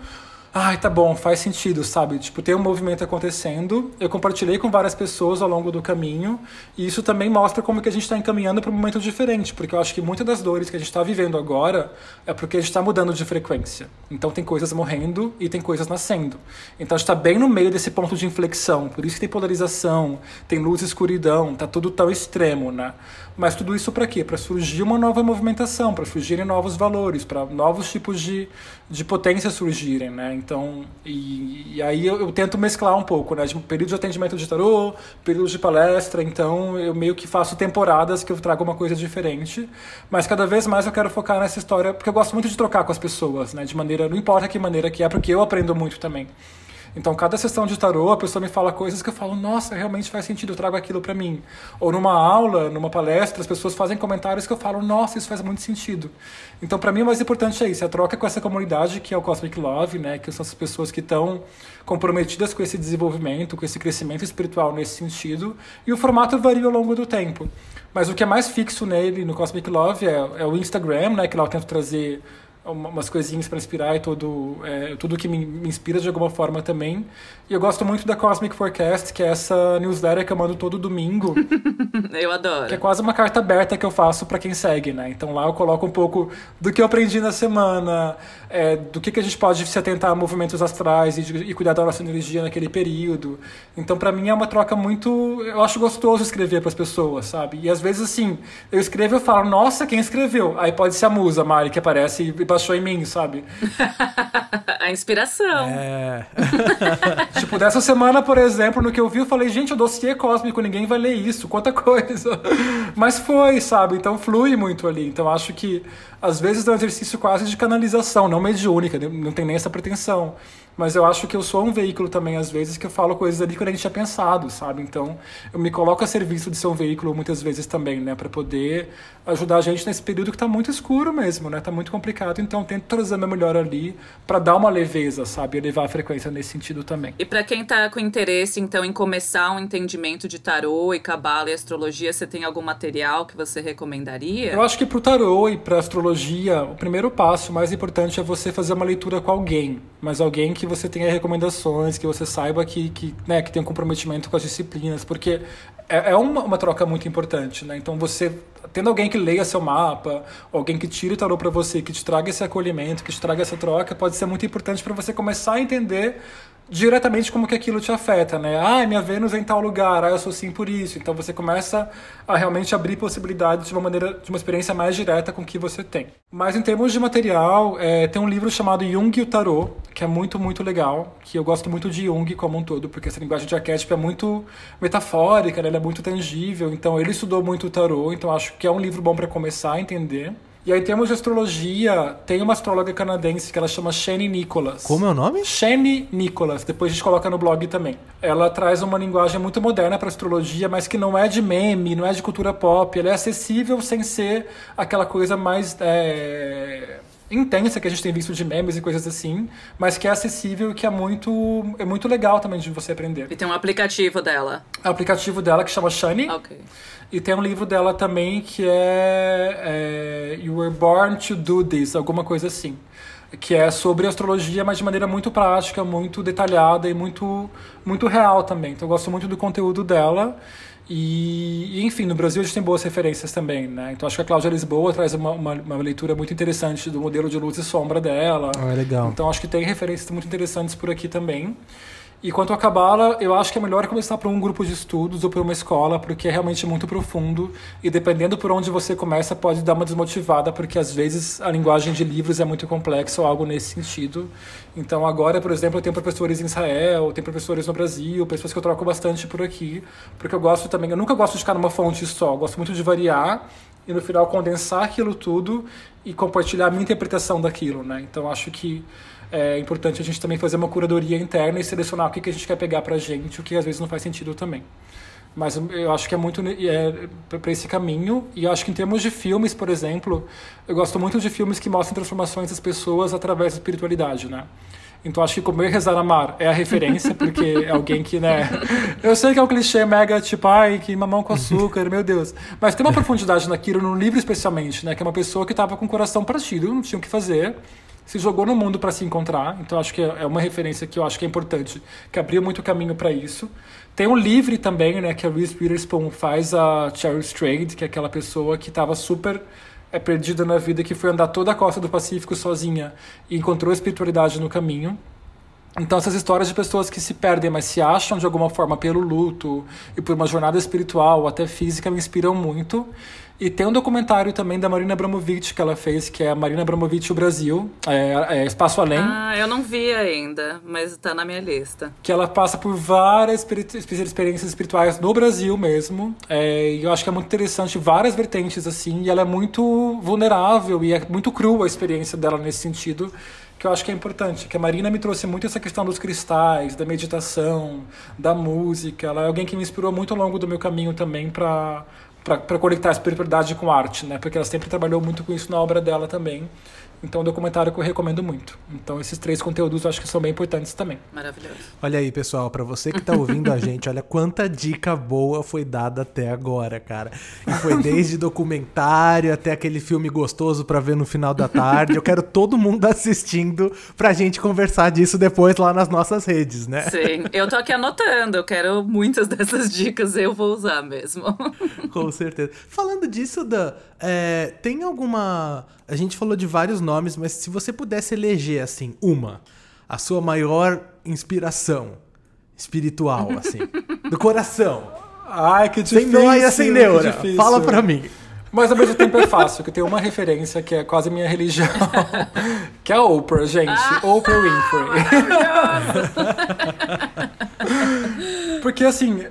[SPEAKER 3] ai, tá bom, faz sentido, sabe? Tipo, tem um movimento acontecendo. Eu compartilhei com várias pessoas ao longo do caminho, e isso também mostra como que a gente está encaminhando para um momento diferente, porque eu acho que muitas das dores que a gente está vivendo agora é porque a gente está mudando de frequência. Então tem coisas morrendo e tem coisas nascendo. Então a gente está bem no meio desse ponto de inflexão, por isso que tem polarização, tem luz e escuridão, tá tudo tão extremo, né? Mas tudo isso para quê? Para surgir uma nova movimentação, para surgirem novos valores, para novos tipos de, de potência surgirem, né? Então, e, e aí eu, eu, tento mesclar um pouco, né? De período de atendimento de tarô, período de palestra, então eu meio que faço temporadas que eu trago uma coisa diferente, mas cada vez mais eu quero focar nessa história, porque eu gosto muito de trocar com as pessoas, né? De maneira, não importa que maneira que é, porque eu aprendo muito também. Então, cada sessão de tarô, a pessoa me fala coisas que eu falo, nossa, realmente faz sentido, eu trago aquilo para mim. Ou numa aula, numa palestra, as pessoas fazem comentários que eu falo, nossa, isso faz muito sentido. Então, para mim, o mais importante é isso, é a troca com essa comunidade que é o Cosmic Love, né, que são as pessoas que estão comprometidas com esse desenvolvimento, com esse crescimento espiritual nesse sentido. E o formato varia ao longo do tempo. Mas o que é mais fixo nele, no Cosmic Love, é, é o Instagram, né, que lá eu tento trazer umas coisinhas para inspirar e todo, é, tudo que me, me, inspira de alguma forma também. E eu gosto muito da Cosmic Forecast, que é essa newsletter que eu mando todo domingo.
[SPEAKER 1] eu adoro.
[SPEAKER 3] Que é quase uma carta aberta que eu faço para quem segue, né? Então lá eu coloco um pouco do que eu aprendi na semana, é, do que, que a gente pode se atentar a movimentos astrais e, e cuidar da nossa energia naquele período. Então para mim é uma troca muito... Eu acho gostoso escrever para as pessoas, sabe? E às vezes assim, eu escrevo e eu falo, nossa, quem escreveu? Aí pode ser a musa, Mari, que aparece e baixou em mim, sabe?
[SPEAKER 1] a inspiração.
[SPEAKER 2] É.
[SPEAKER 3] tipo, dessa semana, por exemplo, no que eu vi, eu falei, gente, o dossiê cósmico, ninguém vai ler isso, quanta coisa. Mas foi, sabe? Então flui muito ali. Então acho que às vezes é um exercício quase de canalização, não mediúnica, não tem nem essa pretensão. Mas eu acho que eu sou um veículo também, às vezes, que eu falo coisas ali que eu nem tinha pensado, sabe? Então, eu me coloco a serviço de ser um veículo muitas vezes também, né? Para poder ajudar a gente nesse período que está muito escuro mesmo, né? Tá muito complicado. Então, tento trazer meu melhor ali para dar uma leveza, sabe? Elevar a frequência nesse sentido também.
[SPEAKER 1] E para quem tá com interesse, então, em começar um entendimento de tarô e cabala e astrologia, você tem algum material que você recomendaria?
[SPEAKER 3] Eu acho que pro tarô e pra astrologia, o primeiro passo mais importante é você fazer uma leitura com alguém, mas alguém que você tenha recomendações, que você saiba que, que, né, que tem um comprometimento com as disciplinas, porque é, é uma, uma troca muito importante, né? Então você tendo alguém que leia seu mapa, alguém que tire o tarô para você, que te traga esse acolhimento, que te traga essa troca, pode ser muito importante para você começar a entender diretamente como que aquilo te afeta, né? Ah, minha Vênus é em tal lugar, ah, eu sou sim por isso. Então você começa a realmente abrir possibilidades de uma maneira, de uma experiência mais direta com o que você tem. Mas em termos de material, é, tem um livro chamado Jung e o Tarot, que é muito, muito legal, que eu gosto muito de Jung como um todo, porque essa linguagem de arquétipo é muito metafórica, né? ela é muito tangível, então ele estudou muito o tarot, então acho que é um livro bom para começar a entender. E aí, em termos de astrologia, tem uma astróloga canadense que ela chama Shani Nicholas.
[SPEAKER 2] Como é o nome?
[SPEAKER 3] Shani Nicholas. Depois a gente coloca no blog também. Ela traz uma linguagem muito moderna para astrologia, mas que não é de meme, não é de cultura pop. Ela é acessível sem ser aquela coisa mais é, intensa que a gente tem visto de memes e coisas assim, mas que é acessível e que é muito, é muito legal também de você aprender.
[SPEAKER 1] E tem um aplicativo dela.
[SPEAKER 3] O aplicativo dela que chama Shani.
[SPEAKER 1] Ok.
[SPEAKER 3] E tem um livro dela também que é, é You Were Born to Do This, alguma coisa assim. Que é sobre astrologia, mas de maneira muito prática, muito detalhada e muito, muito real também. Então eu gosto muito do conteúdo dela. E, enfim, no Brasil a gente tem boas referências também, né? Então acho que a Cláudia Lisboa traz uma, uma, uma, leitura muito interessante do modelo de luz e sombra dela.
[SPEAKER 2] Ah, é legal.
[SPEAKER 3] Então acho que tem referências muito interessantes por aqui também. E quanto à Cabala, eu acho que é melhor começar por um grupo de estudos ou por uma escola, porque é realmente muito profundo e dependendo por onde você começa pode dar uma desmotivada, porque às vezes a linguagem de livros é muito complexa ou algo nesse sentido. Então agora, por exemplo, eu tenho professores em Israel, tenho professores no Brasil, pessoas que eu troco bastante por aqui, porque eu gosto também, eu nunca gosto de ficar numa fonte só, gosto muito de variar e no final condensar aquilo tudo e compartilhar a minha interpretação daquilo, né? Então acho que é importante a gente também fazer uma curadoria interna e selecionar o que, que a gente quer pegar pra gente, o que às vezes não faz sentido também. Mas eu acho que é muito é, para esse caminho. E eu acho que em termos de filmes, por exemplo, eu gosto muito de filmes que mostram transformações das pessoas através da espiritualidade, né? Então acho que Comer, Rezar, Amar é a referência, porque é alguém que, né... Eu sei que é um clichê mega, tipo, ai, que mamão com açúcar, meu Deus. Mas tem uma profundidade naquilo, no livro especialmente, né? Que é uma pessoa que estava com o coração partido, não tinha o que fazer se jogou no mundo para se encontrar. Então acho que é uma referência que eu acho que é importante, que abriu muito caminho para isso. Tem um livre também, né, que a Reese Witherspoon faz a Cheryl Strayed, que é aquela pessoa que estava super é perdida na vida, que foi andar toda a costa do Pacífico sozinha e encontrou espiritualidade no caminho. Então essas histórias de pessoas que se perdem, mas se acham de alguma forma pelo luto e por uma jornada espiritual até física me inspiram muito. E tem um documentário também da Marina Abramovic que ela fez, que é a Marina Abramovic o Brasil, é, é Espaço Além.
[SPEAKER 1] Ah, eu não vi ainda, mas tá na minha lista.
[SPEAKER 3] Que ela passa por várias experiências espirituais no Brasil mesmo. É, e eu acho que é muito interessante, várias vertentes assim, e ela é muito vulnerável e é muito crua a experiência dela nesse sentido que eu acho que é importante, que a Marina me trouxe muito essa questão dos cristais, da meditação, da música. Ela é alguém que me inspirou muito ao longo do meu caminho também para para conectar a espiritualidade com arte, né? Porque ela sempre trabalhou muito com isso na obra dela também. Então, é um documentário que eu recomendo muito. Então, esses três conteúdos eu acho que são bem importantes também.
[SPEAKER 1] Maravilhoso.
[SPEAKER 2] Olha aí, pessoal, para você que tá ouvindo a gente, olha quanta dica boa foi dada até agora, cara. E foi desde documentário até aquele filme gostoso para ver no final da tarde. Eu quero todo mundo assistindo pra gente conversar disso depois lá nas nossas redes, né?
[SPEAKER 1] Sim, eu tô aqui anotando. Eu quero muitas dessas dicas, eu vou usar mesmo.
[SPEAKER 2] Com certeza. Falando disso, Dan, é, tem alguma. A gente falou de vários nomes, mas se você pudesse eleger, assim, uma, a sua maior inspiração espiritual, assim, do coração.
[SPEAKER 3] Ai, que difícil.
[SPEAKER 2] Sem noia, sem neura. Fala pra mim.
[SPEAKER 3] Mas ao mesmo tempo é fácil, que tem uma referência que é quase minha religião, que é a Oprah, gente. Ah, Oprah Winfrey. Porque, assim,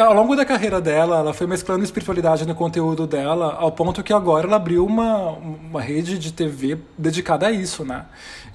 [SPEAKER 3] ao longo da carreira dela, ela foi mesclando espiritualidade no conteúdo dela, ao ponto que agora ela abriu uma, uma rede de TV dedicada a isso, né?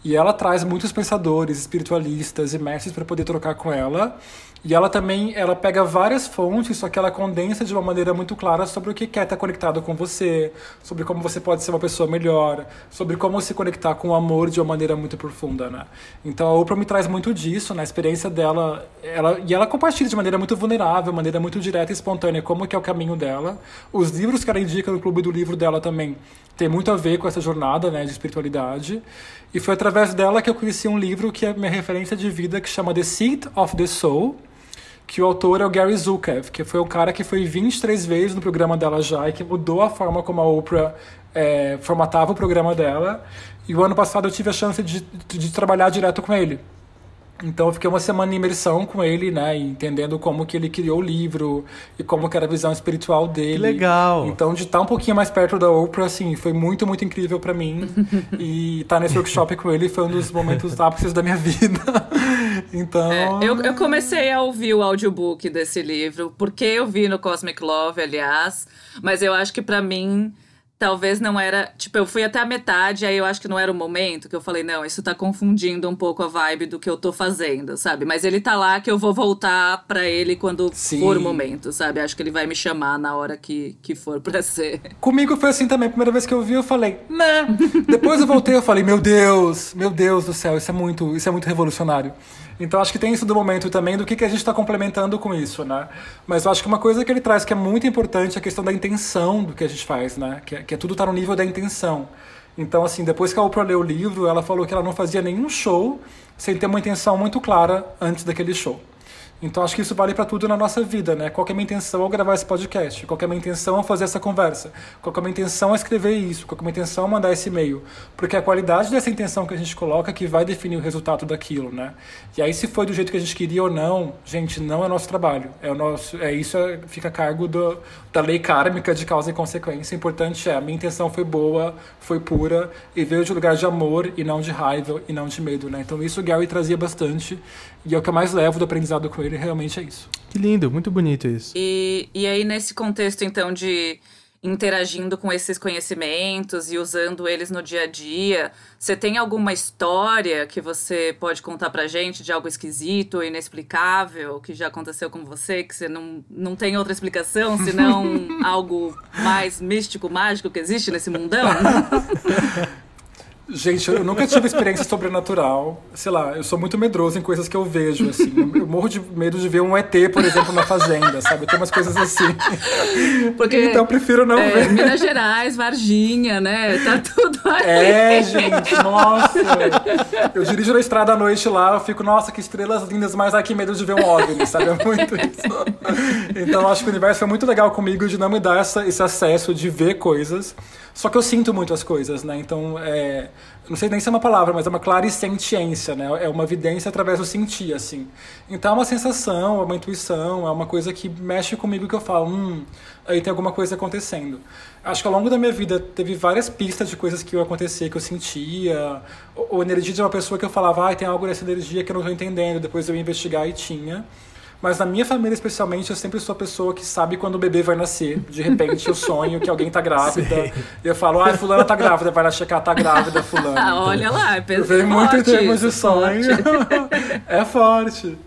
[SPEAKER 3] E ela traz muitos pensadores, espiritualistas e mestres para poder trocar com ela. E ela também ela pega várias fontes, só que ela condensa de uma maneira muito clara sobre o que quer estar conectado com você, sobre como você pode ser uma pessoa melhor, sobre como se conectar com o amor de uma maneira muito profunda, né? Então a Oprah me traz muito disso, na né? experiência dela, ela e ela compartilha de maneira muito vulnerável, maneira muito direta e espontânea como que é o caminho dela. Os livros que ela indica no clube do livro dela também tem muito a ver com essa jornada, né, de espiritualidade. E foi através dela que eu conheci um livro que é minha referência de vida que chama The Seat of the Soul que o autor é o Gary Zukav, que foi o cara que foi 23 vezes no programa dela já e que mudou a forma como a Oprah é, formatava o programa dela. E o ano passado eu tive a chance de, de trabalhar direto com ele. Então eu fiquei uma semana em imersão com ele, né, entendendo como que ele criou o livro e como que era a visão espiritual dele. Que
[SPEAKER 2] legal.
[SPEAKER 3] Então de estar um pouquinho mais perto da Oprah, assim, foi muito, muito incrível para mim. e estar nesse workshop com ele foi um dos momentos ápices da minha vida. então...
[SPEAKER 1] É, eu, eu comecei a ouvir o audiobook desse livro, porque eu vi no Cosmic Love, aliás, mas eu acho que para mim talvez não era. Tipo, eu fui até a metade, aí eu acho que não era o momento que eu falei, não, isso tá confundindo um pouco a vibe do que eu tô fazendo, sabe? Mas ele tá lá que eu vou voltar para ele quando Sim. for o momento, sabe? Acho que ele vai me chamar na hora que, que for pra ser.
[SPEAKER 3] Comigo foi assim também. A primeira vez que eu vi, eu falei, né? Depois eu voltei, eu falei, meu Deus, meu Deus do céu, isso é muito, isso é muito revolucionário. Então acho que tem isso do momento também, do que, que a gente está complementando com isso, né? Mas eu acho que uma coisa que ele traz que é muito importante é a questão da intenção do que a gente faz, né? Que, é, que é tudo tá no nível da intenção. Então, assim, depois que a Oprah leu o livro, ela falou que ela não fazia nenhum show sem ter uma intenção muito clara antes daquele show. Então acho que isso vale para tudo na nossa vida, né? Qual é a minha intenção ao gravar esse podcast? Qual é a minha intenção ao fazer essa conversa? Qual é a minha intenção ao escrever isso? Qual é a minha intenção ao mandar esse e-mail? Porque é a qualidade dessa intenção que a gente coloca que vai definir o resultado daquilo, né? E aí se foi do jeito que a gente queria ou não, gente, não é nosso trabalho. É o nosso, é isso é, fica a cargo do, da lei kármica de causa e consequência. O importante é a minha intenção foi boa, foi pura e veio de lugar de amor e não de raiva e não de medo, né? Então isso o Gary trazia bastante e é o que eu mais levo do aprendizado com ele, realmente é isso.
[SPEAKER 2] Que lindo, muito bonito isso.
[SPEAKER 1] E, e aí, nesse contexto, então, de interagindo com esses conhecimentos e usando eles no dia a dia, você tem alguma história que você pode contar pra gente de algo esquisito ou inexplicável que já aconteceu com você, que você não, não tem outra explicação senão algo mais místico, mágico que existe nesse mundão?
[SPEAKER 3] Gente, eu nunca tive experiência sobrenatural. Sei lá, eu sou muito medroso em coisas que eu vejo, assim. Eu morro de medo de ver um ET, por exemplo, na fazenda, sabe? Tem umas coisas assim. Porque, então eu prefiro não
[SPEAKER 1] é,
[SPEAKER 3] ver.
[SPEAKER 1] Minas Gerais, Varginha, né? Tá tudo aí.
[SPEAKER 3] É, gente, nossa. Eu dirijo na estrada à noite lá, eu fico, nossa, que estrelas lindas, mas ai, que medo de ver um OVNI, sabe? É muito isso. Então acho que o universo foi muito legal comigo de não me dar essa, esse acesso de ver coisas. Só que eu sinto muito as coisas, né? Então, é, não sei nem se é uma palavra, mas é uma clarisciência, né? É uma evidência através do sentir, assim. Então é uma sensação, é uma intuição, é uma coisa que mexe comigo que eu falo, hum, aí tem alguma coisa acontecendo. Acho que ao longo da minha vida teve várias pistas de coisas que iam acontecer, que eu sentia, ou, ou energia de uma pessoa que eu falava, ah, tem algo nessa energia que eu não estou entendendo, depois eu ia investigar e tinha. Mas na minha família, especialmente, eu sempre sou a pessoa que sabe quando o bebê vai nascer. De repente, eu sonho que alguém tá grávida. E eu falo, ah, fulana tá grávida, vai lá checar, tá grávida, fulana.
[SPEAKER 1] Ah, olha lá, é
[SPEAKER 3] Eu venho muito em termos de sonho. é forte.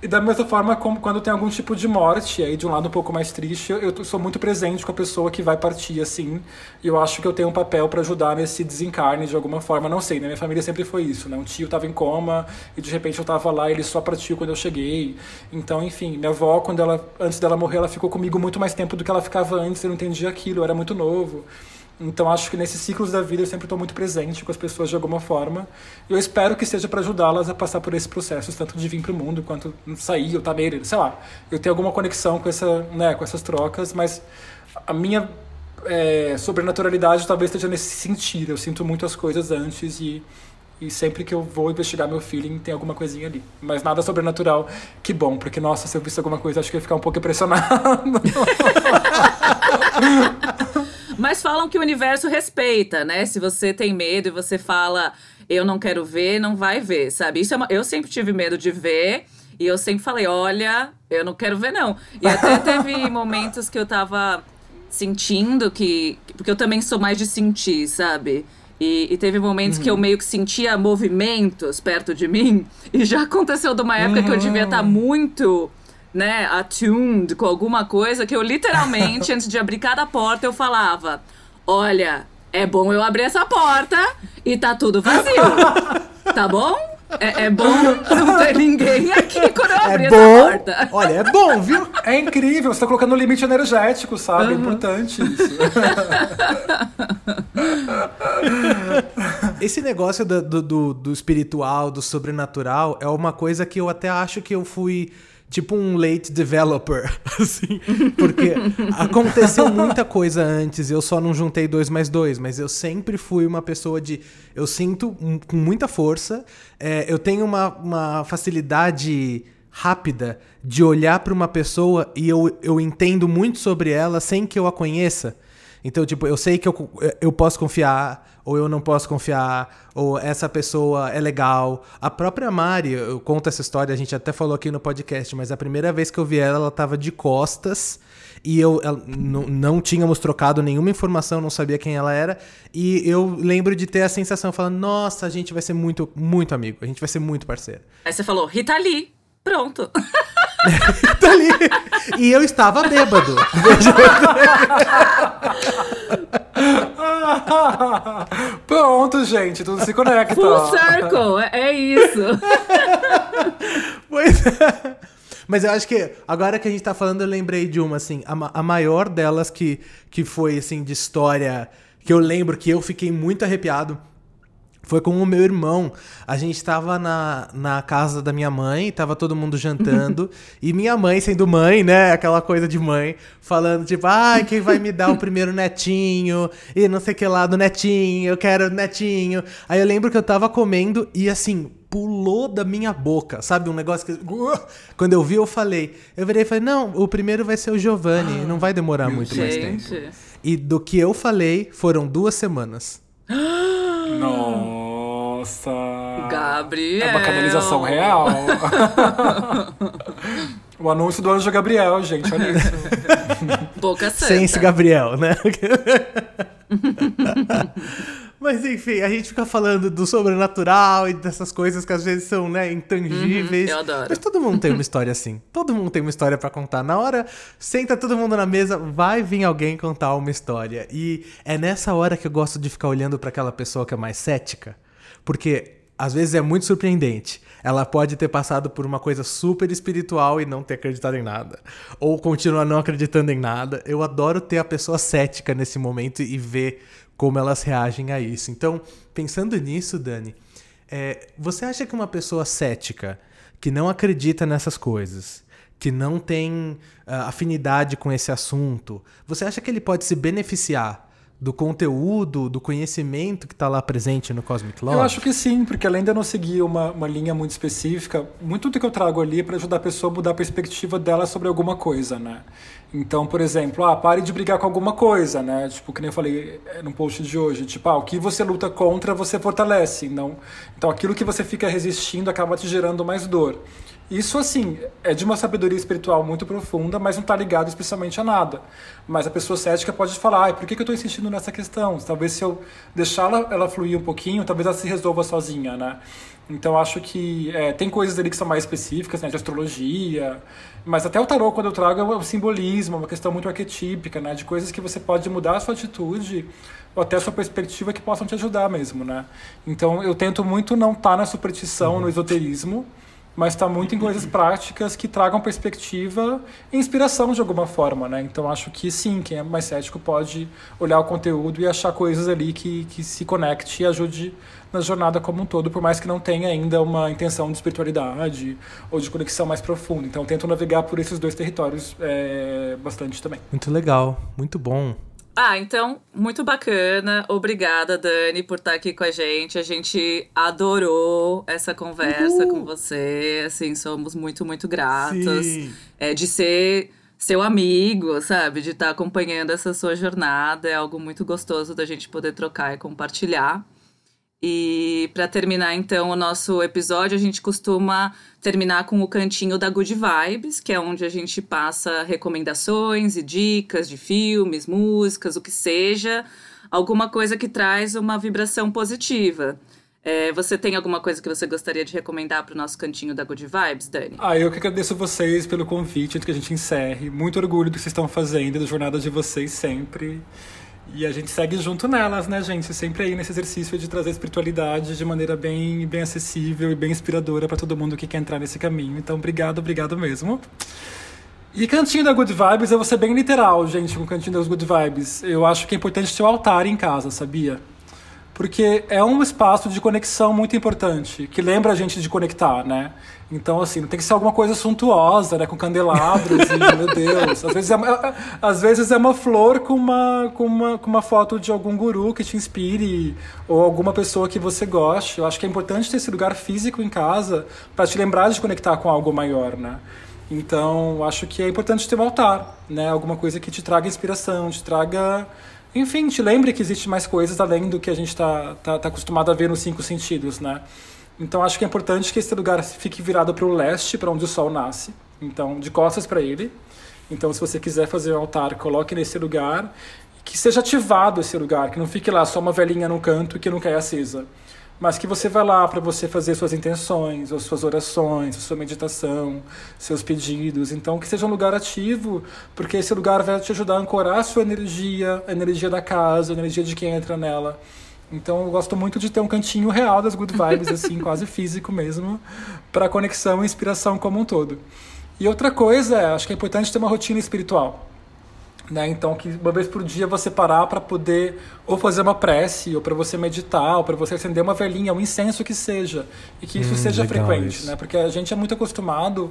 [SPEAKER 3] E da mesma forma, como quando tem algum tipo de morte, aí de um lado um pouco mais triste, eu sou muito presente com a pessoa que vai partir, assim. E eu acho que eu tenho um papel para ajudar nesse desencarne de alguma forma. Não sei, né? Minha família sempre foi isso, né? Um tio tava em coma e de repente eu tava lá e ele só partiu quando eu cheguei. Então, enfim, minha avó, quando ela, antes dela morrer, ela ficou comigo muito mais tempo do que ela ficava antes. Eu não entendia aquilo, eu era muito novo. Então acho que nesses ciclos da vida eu sempre estou muito presente com as pessoas de alguma forma. E eu espero que seja para ajudá-las a passar por esse processo, tanto de vir para o mundo quanto sair ou estar tá nele, sei lá. Eu tenho alguma conexão com essa, né, com essas trocas, mas a minha é, sobrenaturalidade talvez esteja nesse sentir. Eu sinto muito as coisas antes e e sempre que eu vou investigar meu feeling, tem alguma coisinha ali. Mas nada sobrenatural. Que bom, porque, nossa, se eu visse alguma coisa, acho que eu ia ficar um pouco impressionado.
[SPEAKER 1] Mas falam que o universo respeita, né? Se você tem medo e você fala, eu não quero ver, não vai ver, sabe? Isso é uma... Eu sempre tive medo de ver. E eu sempre falei, olha, eu não quero ver, não. E até teve momentos que eu tava sentindo que. Porque eu também sou mais de sentir, sabe? E, e teve momentos uhum. que eu uhum. meio que sentia movimentos perto de mim. E já aconteceu de uma época uhum. que eu devia estar tá muito né, attuned com alguma coisa que eu literalmente, antes de abrir cada porta, eu falava: Olha, é bom eu abrir essa porta e tá tudo vazio. tá bom? É, é, bom não ter ninguém aqui quando eu é abrir é bom, essa porta.
[SPEAKER 2] Olha, é bom, viu?
[SPEAKER 3] É incrível, você tá colocando um limite energético, sabe? Uhum. É importante isso.
[SPEAKER 2] Esse negócio do, do, do espiritual, do sobrenatural, é uma coisa que eu até acho que eu fui tipo um late developer, assim, porque aconteceu muita coisa antes, eu só não juntei dois mais dois, mas eu sempre fui uma pessoa de. Eu sinto com muita força, é, eu tenho uma, uma facilidade rápida de olhar para uma pessoa e eu, eu entendo muito sobre ela sem que eu a conheça. Então, tipo, eu sei que eu, eu posso confiar, ou eu não posso confiar, ou essa pessoa é legal. A própria Mari, eu conto essa história, a gente até falou aqui no podcast, mas a primeira vez que eu vi ela, ela tava de costas e eu ela, não tínhamos trocado nenhuma informação, não sabia quem ela era. E eu lembro de ter a sensação, falando, nossa, a gente vai ser muito, muito amigo, a gente vai ser muito parceiro.
[SPEAKER 1] Aí você falou, Rita Lee, pronto.
[SPEAKER 2] tá ali. E eu estava bêbado.
[SPEAKER 3] Pronto, gente, tudo se conecta.
[SPEAKER 1] Full circle, é, é isso.
[SPEAKER 2] pois é. Mas eu acho que agora que a gente tá falando, eu lembrei de uma, assim, a, a maior delas que, que foi, assim, de história, que eu lembro que eu fiquei muito arrepiado foi com o meu irmão. A gente tava na, na casa da minha mãe, tava todo mundo jantando. e minha mãe, sendo mãe, né? Aquela coisa de mãe, falando tipo, ai, ah, quem vai me dar o primeiro netinho? E não sei o que lá do netinho, eu quero netinho. Aí eu lembro que eu tava comendo e assim, pulou da minha boca, sabe? Um negócio que. Quando eu vi, eu falei. Eu virei e falei, não, o primeiro vai ser o Giovanni, não vai demorar muito gente. mais tempo. E do que eu falei, foram duas semanas.
[SPEAKER 3] Nossa!
[SPEAKER 1] Gabriel!
[SPEAKER 3] É uma canalização real. o anúncio do anjo Gabriel, gente, olha isso.
[SPEAKER 1] Boca.
[SPEAKER 2] Sem esse Gabriel, né? Mas enfim, a gente fica falando do sobrenatural e dessas coisas que às vezes são, né, intangíveis.
[SPEAKER 1] Uhum, eu adoro.
[SPEAKER 2] Mas todo mundo tem uma história assim. Todo mundo tem uma história para contar. Na hora, senta todo mundo na mesa, vai vir alguém contar uma história. E é nessa hora que eu gosto de ficar olhando para aquela pessoa que é mais cética, porque às vezes é muito surpreendente. Ela pode ter passado por uma coisa super espiritual e não ter acreditado em nada. Ou continuar não acreditando em nada. Eu adoro ter a pessoa cética nesse momento e ver como elas reagem a isso. Então, pensando nisso, Dani, é, você acha que uma pessoa cética, que não acredita nessas coisas, que não tem uh, afinidade com esse assunto, você acha que ele pode se beneficiar do conteúdo, do conhecimento que está lá presente no Cosmic Law?
[SPEAKER 3] Eu acho que sim, porque além de eu não seguir uma, uma linha muito específica, muito do que eu trago ali é para ajudar a pessoa a mudar a perspectiva dela sobre alguma coisa, né? Então, por exemplo, ah, pare de brigar com alguma coisa, né? Tipo, que nem eu falei eh, no post de hoje, tipo, ah, o que você luta contra, você fortalece. Não... Então, aquilo que você fica resistindo acaba te gerando mais dor. Isso, assim, é de uma sabedoria espiritual muito profunda, mas não está ligado especialmente a nada. Mas a pessoa cética pode falar, ah, por que, eu estou insistindo nessa questão? Talvez se eu deixar ela, ela fluir um pouquinho, talvez ela se resolva sozinha, né? Então, acho que é, tem coisas ali que são mais específicas, né, de astrologia, mas até o tarô, quando eu trago, é um simbolismo, uma questão muito arquetípica, né, de coisas que você pode mudar a sua atitude ou até a sua perspectiva que possam te ajudar mesmo, né? Então, eu tento muito não estar tá na superstição, uhum. no esoterismo, mas está muito em coisas práticas que tragam perspectiva e inspiração de alguma forma, né? Então acho que sim, quem é mais cético pode olhar o conteúdo e achar coisas ali que, que se conecte e ajude na jornada como um todo, por mais que não tenha ainda uma intenção de espiritualidade ou de conexão mais profunda. Então tento navegar por esses dois territórios é, bastante também.
[SPEAKER 2] Muito legal, muito bom.
[SPEAKER 1] Ah, então, muito bacana. Obrigada, Dani, por estar aqui com a gente. A gente adorou essa conversa Uhul. com você. Assim, somos muito, muito gratos. É, de ser seu amigo, sabe? De estar acompanhando essa sua jornada. É algo muito gostoso da gente poder trocar e compartilhar. E para terminar então o nosso episódio, a gente costuma terminar com o cantinho da Good Vibes, que é onde a gente passa recomendações e dicas de filmes, músicas, o que seja, alguma coisa que traz uma vibração positiva. É, você tem alguma coisa que você gostaria de recomendar para o nosso cantinho da Good Vibes, Dani?
[SPEAKER 3] Ah, eu que agradeço vocês pelo convite, que a gente encerre. Muito orgulho do que vocês estão fazendo, da jornada de vocês sempre. E a gente segue junto nelas, né, gente? Sempre aí nesse exercício de trazer espiritualidade de maneira bem, bem acessível e bem inspiradora para todo mundo que quer entrar nesse caminho. Então, obrigado, obrigado mesmo. E cantinho da Good Vibes, eu vou ser bem literal, gente, com o cantinho das Good Vibes. Eu acho que é importante ter o altar em casa, sabia? Porque é um espaço de conexão muito importante, que lembra a gente de conectar, né? Então, assim, tem que ser alguma coisa suntuosa, né? Com candelabros e, meu Deus. Às vezes, é, é, às vezes é uma flor com uma, com, uma, com uma foto de algum guru que te inspire ou alguma pessoa que você goste. Eu acho que é importante ter esse lugar físico em casa para te lembrar de conectar com algo maior, né? Então, acho que é importante ter um altar, né? Alguma coisa que te traga inspiração, te traga... Enfim, te lembre que existe mais coisas além do que a gente está tá, tá acostumado a ver nos cinco sentidos, né? Então acho que é importante que esse lugar fique virado para o leste, para onde o sol nasce. Então, de costas para ele. Então, se você quiser fazer um altar, coloque nesse lugar. Que seja ativado esse lugar, que não fique lá só uma velhinha no canto que nunca é acesa. Mas que você vá lá para você fazer suas intenções, ou suas orações, sua meditação, seus pedidos. Então, que seja um lugar ativo, porque esse lugar vai te ajudar a ancorar a sua energia, a energia da casa, a energia de quem entra nela. Então eu gosto muito de ter um cantinho real das good vibes, assim, quase físico mesmo, para conexão e inspiração como um todo. E outra coisa, acho que é importante ter uma rotina espiritual. Né? Então, que uma vez por dia você parar para poder ou fazer uma prece, ou para você meditar, ou para você acender uma velhinha, um incenso que seja, e que isso hum, seja frequente, isso. né? Porque a gente é muito acostumado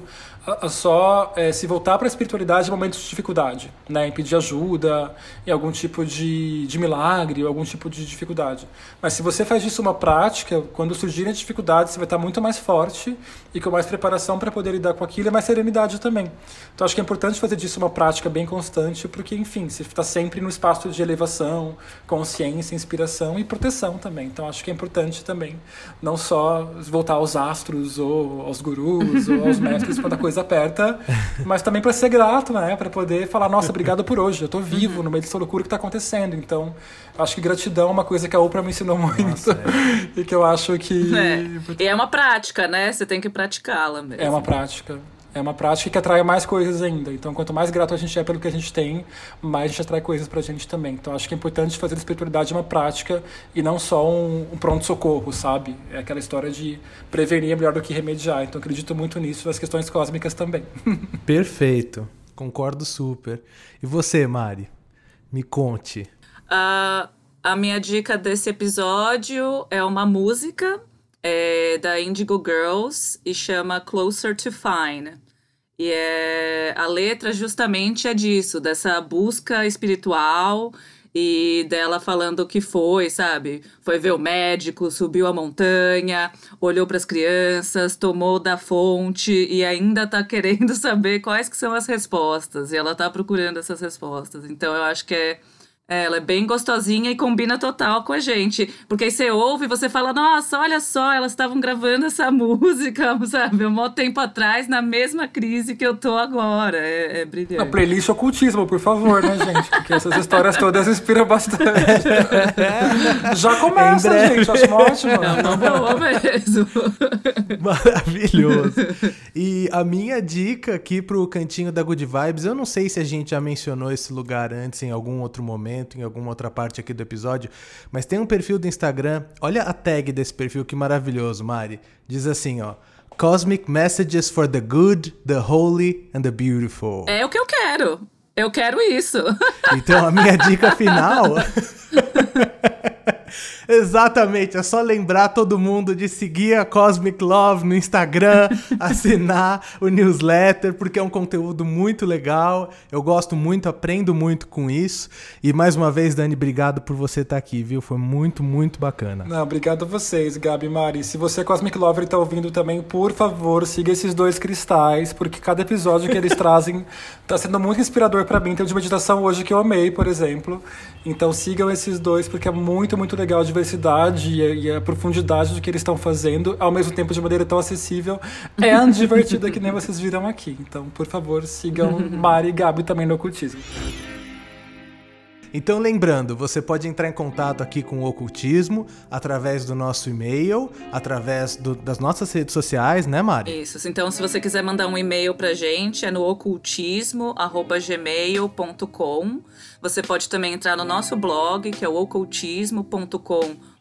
[SPEAKER 3] só é, se voltar para a espiritualidade em momentos de dificuldade, né? Em pedir ajuda, em algum tipo de, de milagre, ou algum tipo de dificuldade. Mas se você faz disso uma prática, quando surgirem dificuldades, você vai estar muito mais forte e com mais preparação para poder lidar com aquilo e mais serenidade também. Então, acho que é importante fazer disso uma prática bem constante, porque, enfim, você está sempre no espaço de elevação, consciência, inspiração e proteção também. Então, acho que é importante também não só voltar aos astros ou aos gurus ou aos mestres quando a coisa aperta, mas também para ser grato, né? Para poder falar, nossa, obrigado por hoje, eu estou vivo no meio dessa loucura que está acontecendo. Então, acho que gratidão é uma coisa que a Oprah me ensinou muito nossa, é. e que eu acho que...
[SPEAKER 1] É. E é uma prática, né? Você tem que praticá-la mesmo.
[SPEAKER 3] É uma prática. É uma prática que atrai mais coisas ainda. Então, quanto mais grato a gente é pelo que a gente tem, mais a gente atrai coisas pra gente também. Então, acho que é importante fazer a espiritualidade uma prática e não só um, um pronto-socorro, sabe? É aquela história de prevenir é melhor do que remediar. Então, acredito muito nisso, nas questões cósmicas também.
[SPEAKER 2] Perfeito. Concordo super. E você, Mari? Me conte.
[SPEAKER 1] Uh, a minha dica desse episódio é uma música é, da Indigo Girls e chama Closer to Fine. E é, a letra justamente é disso, dessa busca espiritual e dela falando o que foi, sabe? Foi ver o médico, subiu a montanha, olhou para as crianças, tomou da fonte e ainda tá querendo saber quais que são as respostas. E ela tá procurando essas respostas. Então eu acho que é é, ela é bem gostosinha e combina total com a gente. Porque aí você ouve e você fala, nossa, olha só, elas estavam gravando essa música, sabe? Um maior tempo atrás, na mesma crise que eu tô agora. É, é brilhante.
[SPEAKER 3] A playlist ocultismo, por favor, né, gente? Porque essas histórias todas inspiram bastante. Já começa, gente. Acho ótimo.
[SPEAKER 1] É uma boa mesmo.
[SPEAKER 2] Maravilhoso. E a minha dica aqui pro cantinho da Good Vibes, eu não sei se a gente já mencionou esse lugar antes em algum outro momento momento, em alguma outra parte aqui do episódio, mas tem um perfil do Instagram. Olha a tag desse perfil, que maravilhoso, Mari. Diz assim, ó. Cosmic Messages for the Good, the Holy and the Beautiful.
[SPEAKER 1] É o que eu quero. Eu quero isso.
[SPEAKER 2] Então a minha dica final Exatamente, é só lembrar todo mundo de seguir a Cosmic Love no Instagram, assinar o newsletter, porque é um conteúdo muito legal. Eu gosto muito, aprendo muito com isso. E mais uma vez, Dani, obrigado por você estar aqui, viu? Foi muito, muito bacana.
[SPEAKER 3] Não, obrigado a vocês, Gabi e Mari. Se você é Cosmic Lover e está ouvindo também, por favor, siga esses dois cristais, porque cada episódio que eles trazem está sendo muito inspirador para mim. Tem um de meditação hoje que eu amei, por exemplo. Então sigam esses dois, porque é muito, muito legal de diversidade e a, profundidade do que eles estão fazendo, ao mesmo tempo de maneira tão acessível e divertida que nem vocês viram aqui. Então, por favor, sigam Mari e Gabi também no ocultismo.
[SPEAKER 2] Então, lembrando, você pode entrar em contato aqui com o Ocultismo através do nosso e-mail, através do, das nossas redes sociais, né, Mari?
[SPEAKER 1] Isso. Então, se você quiser mandar um e-mail pra gente, é no ocultismo.gmail.com. Você pode também entrar no nosso blog, que é o ocultismo.com.br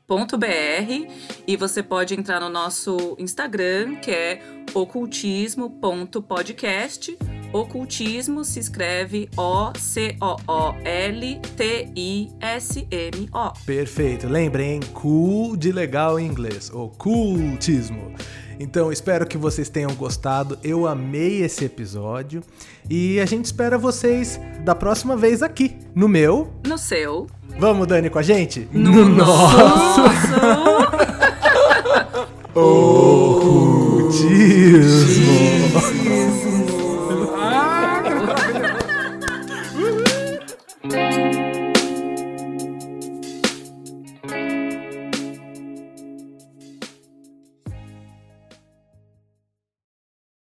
[SPEAKER 1] e você pode entrar no nosso Instagram, que é ocultismo.podcast Ocultismo se escreve O-C-O-O-L-T-I-S-M-O.
[SPEAKER 2] Perfeito. Lembrem, cool de legal em inglês. Ocultismo. Então, espero que vocês tenham gostado. Eu amei esse episódio. E a gente espera vocês da próxima vez aqui, no meu.
[SPEAKER 1] No seu.
[SPEAKER 2] Vamos, Dani, com a gente?
[SPEAKER 1] No, nosso.
[SPEAKER 2] Ocultismo.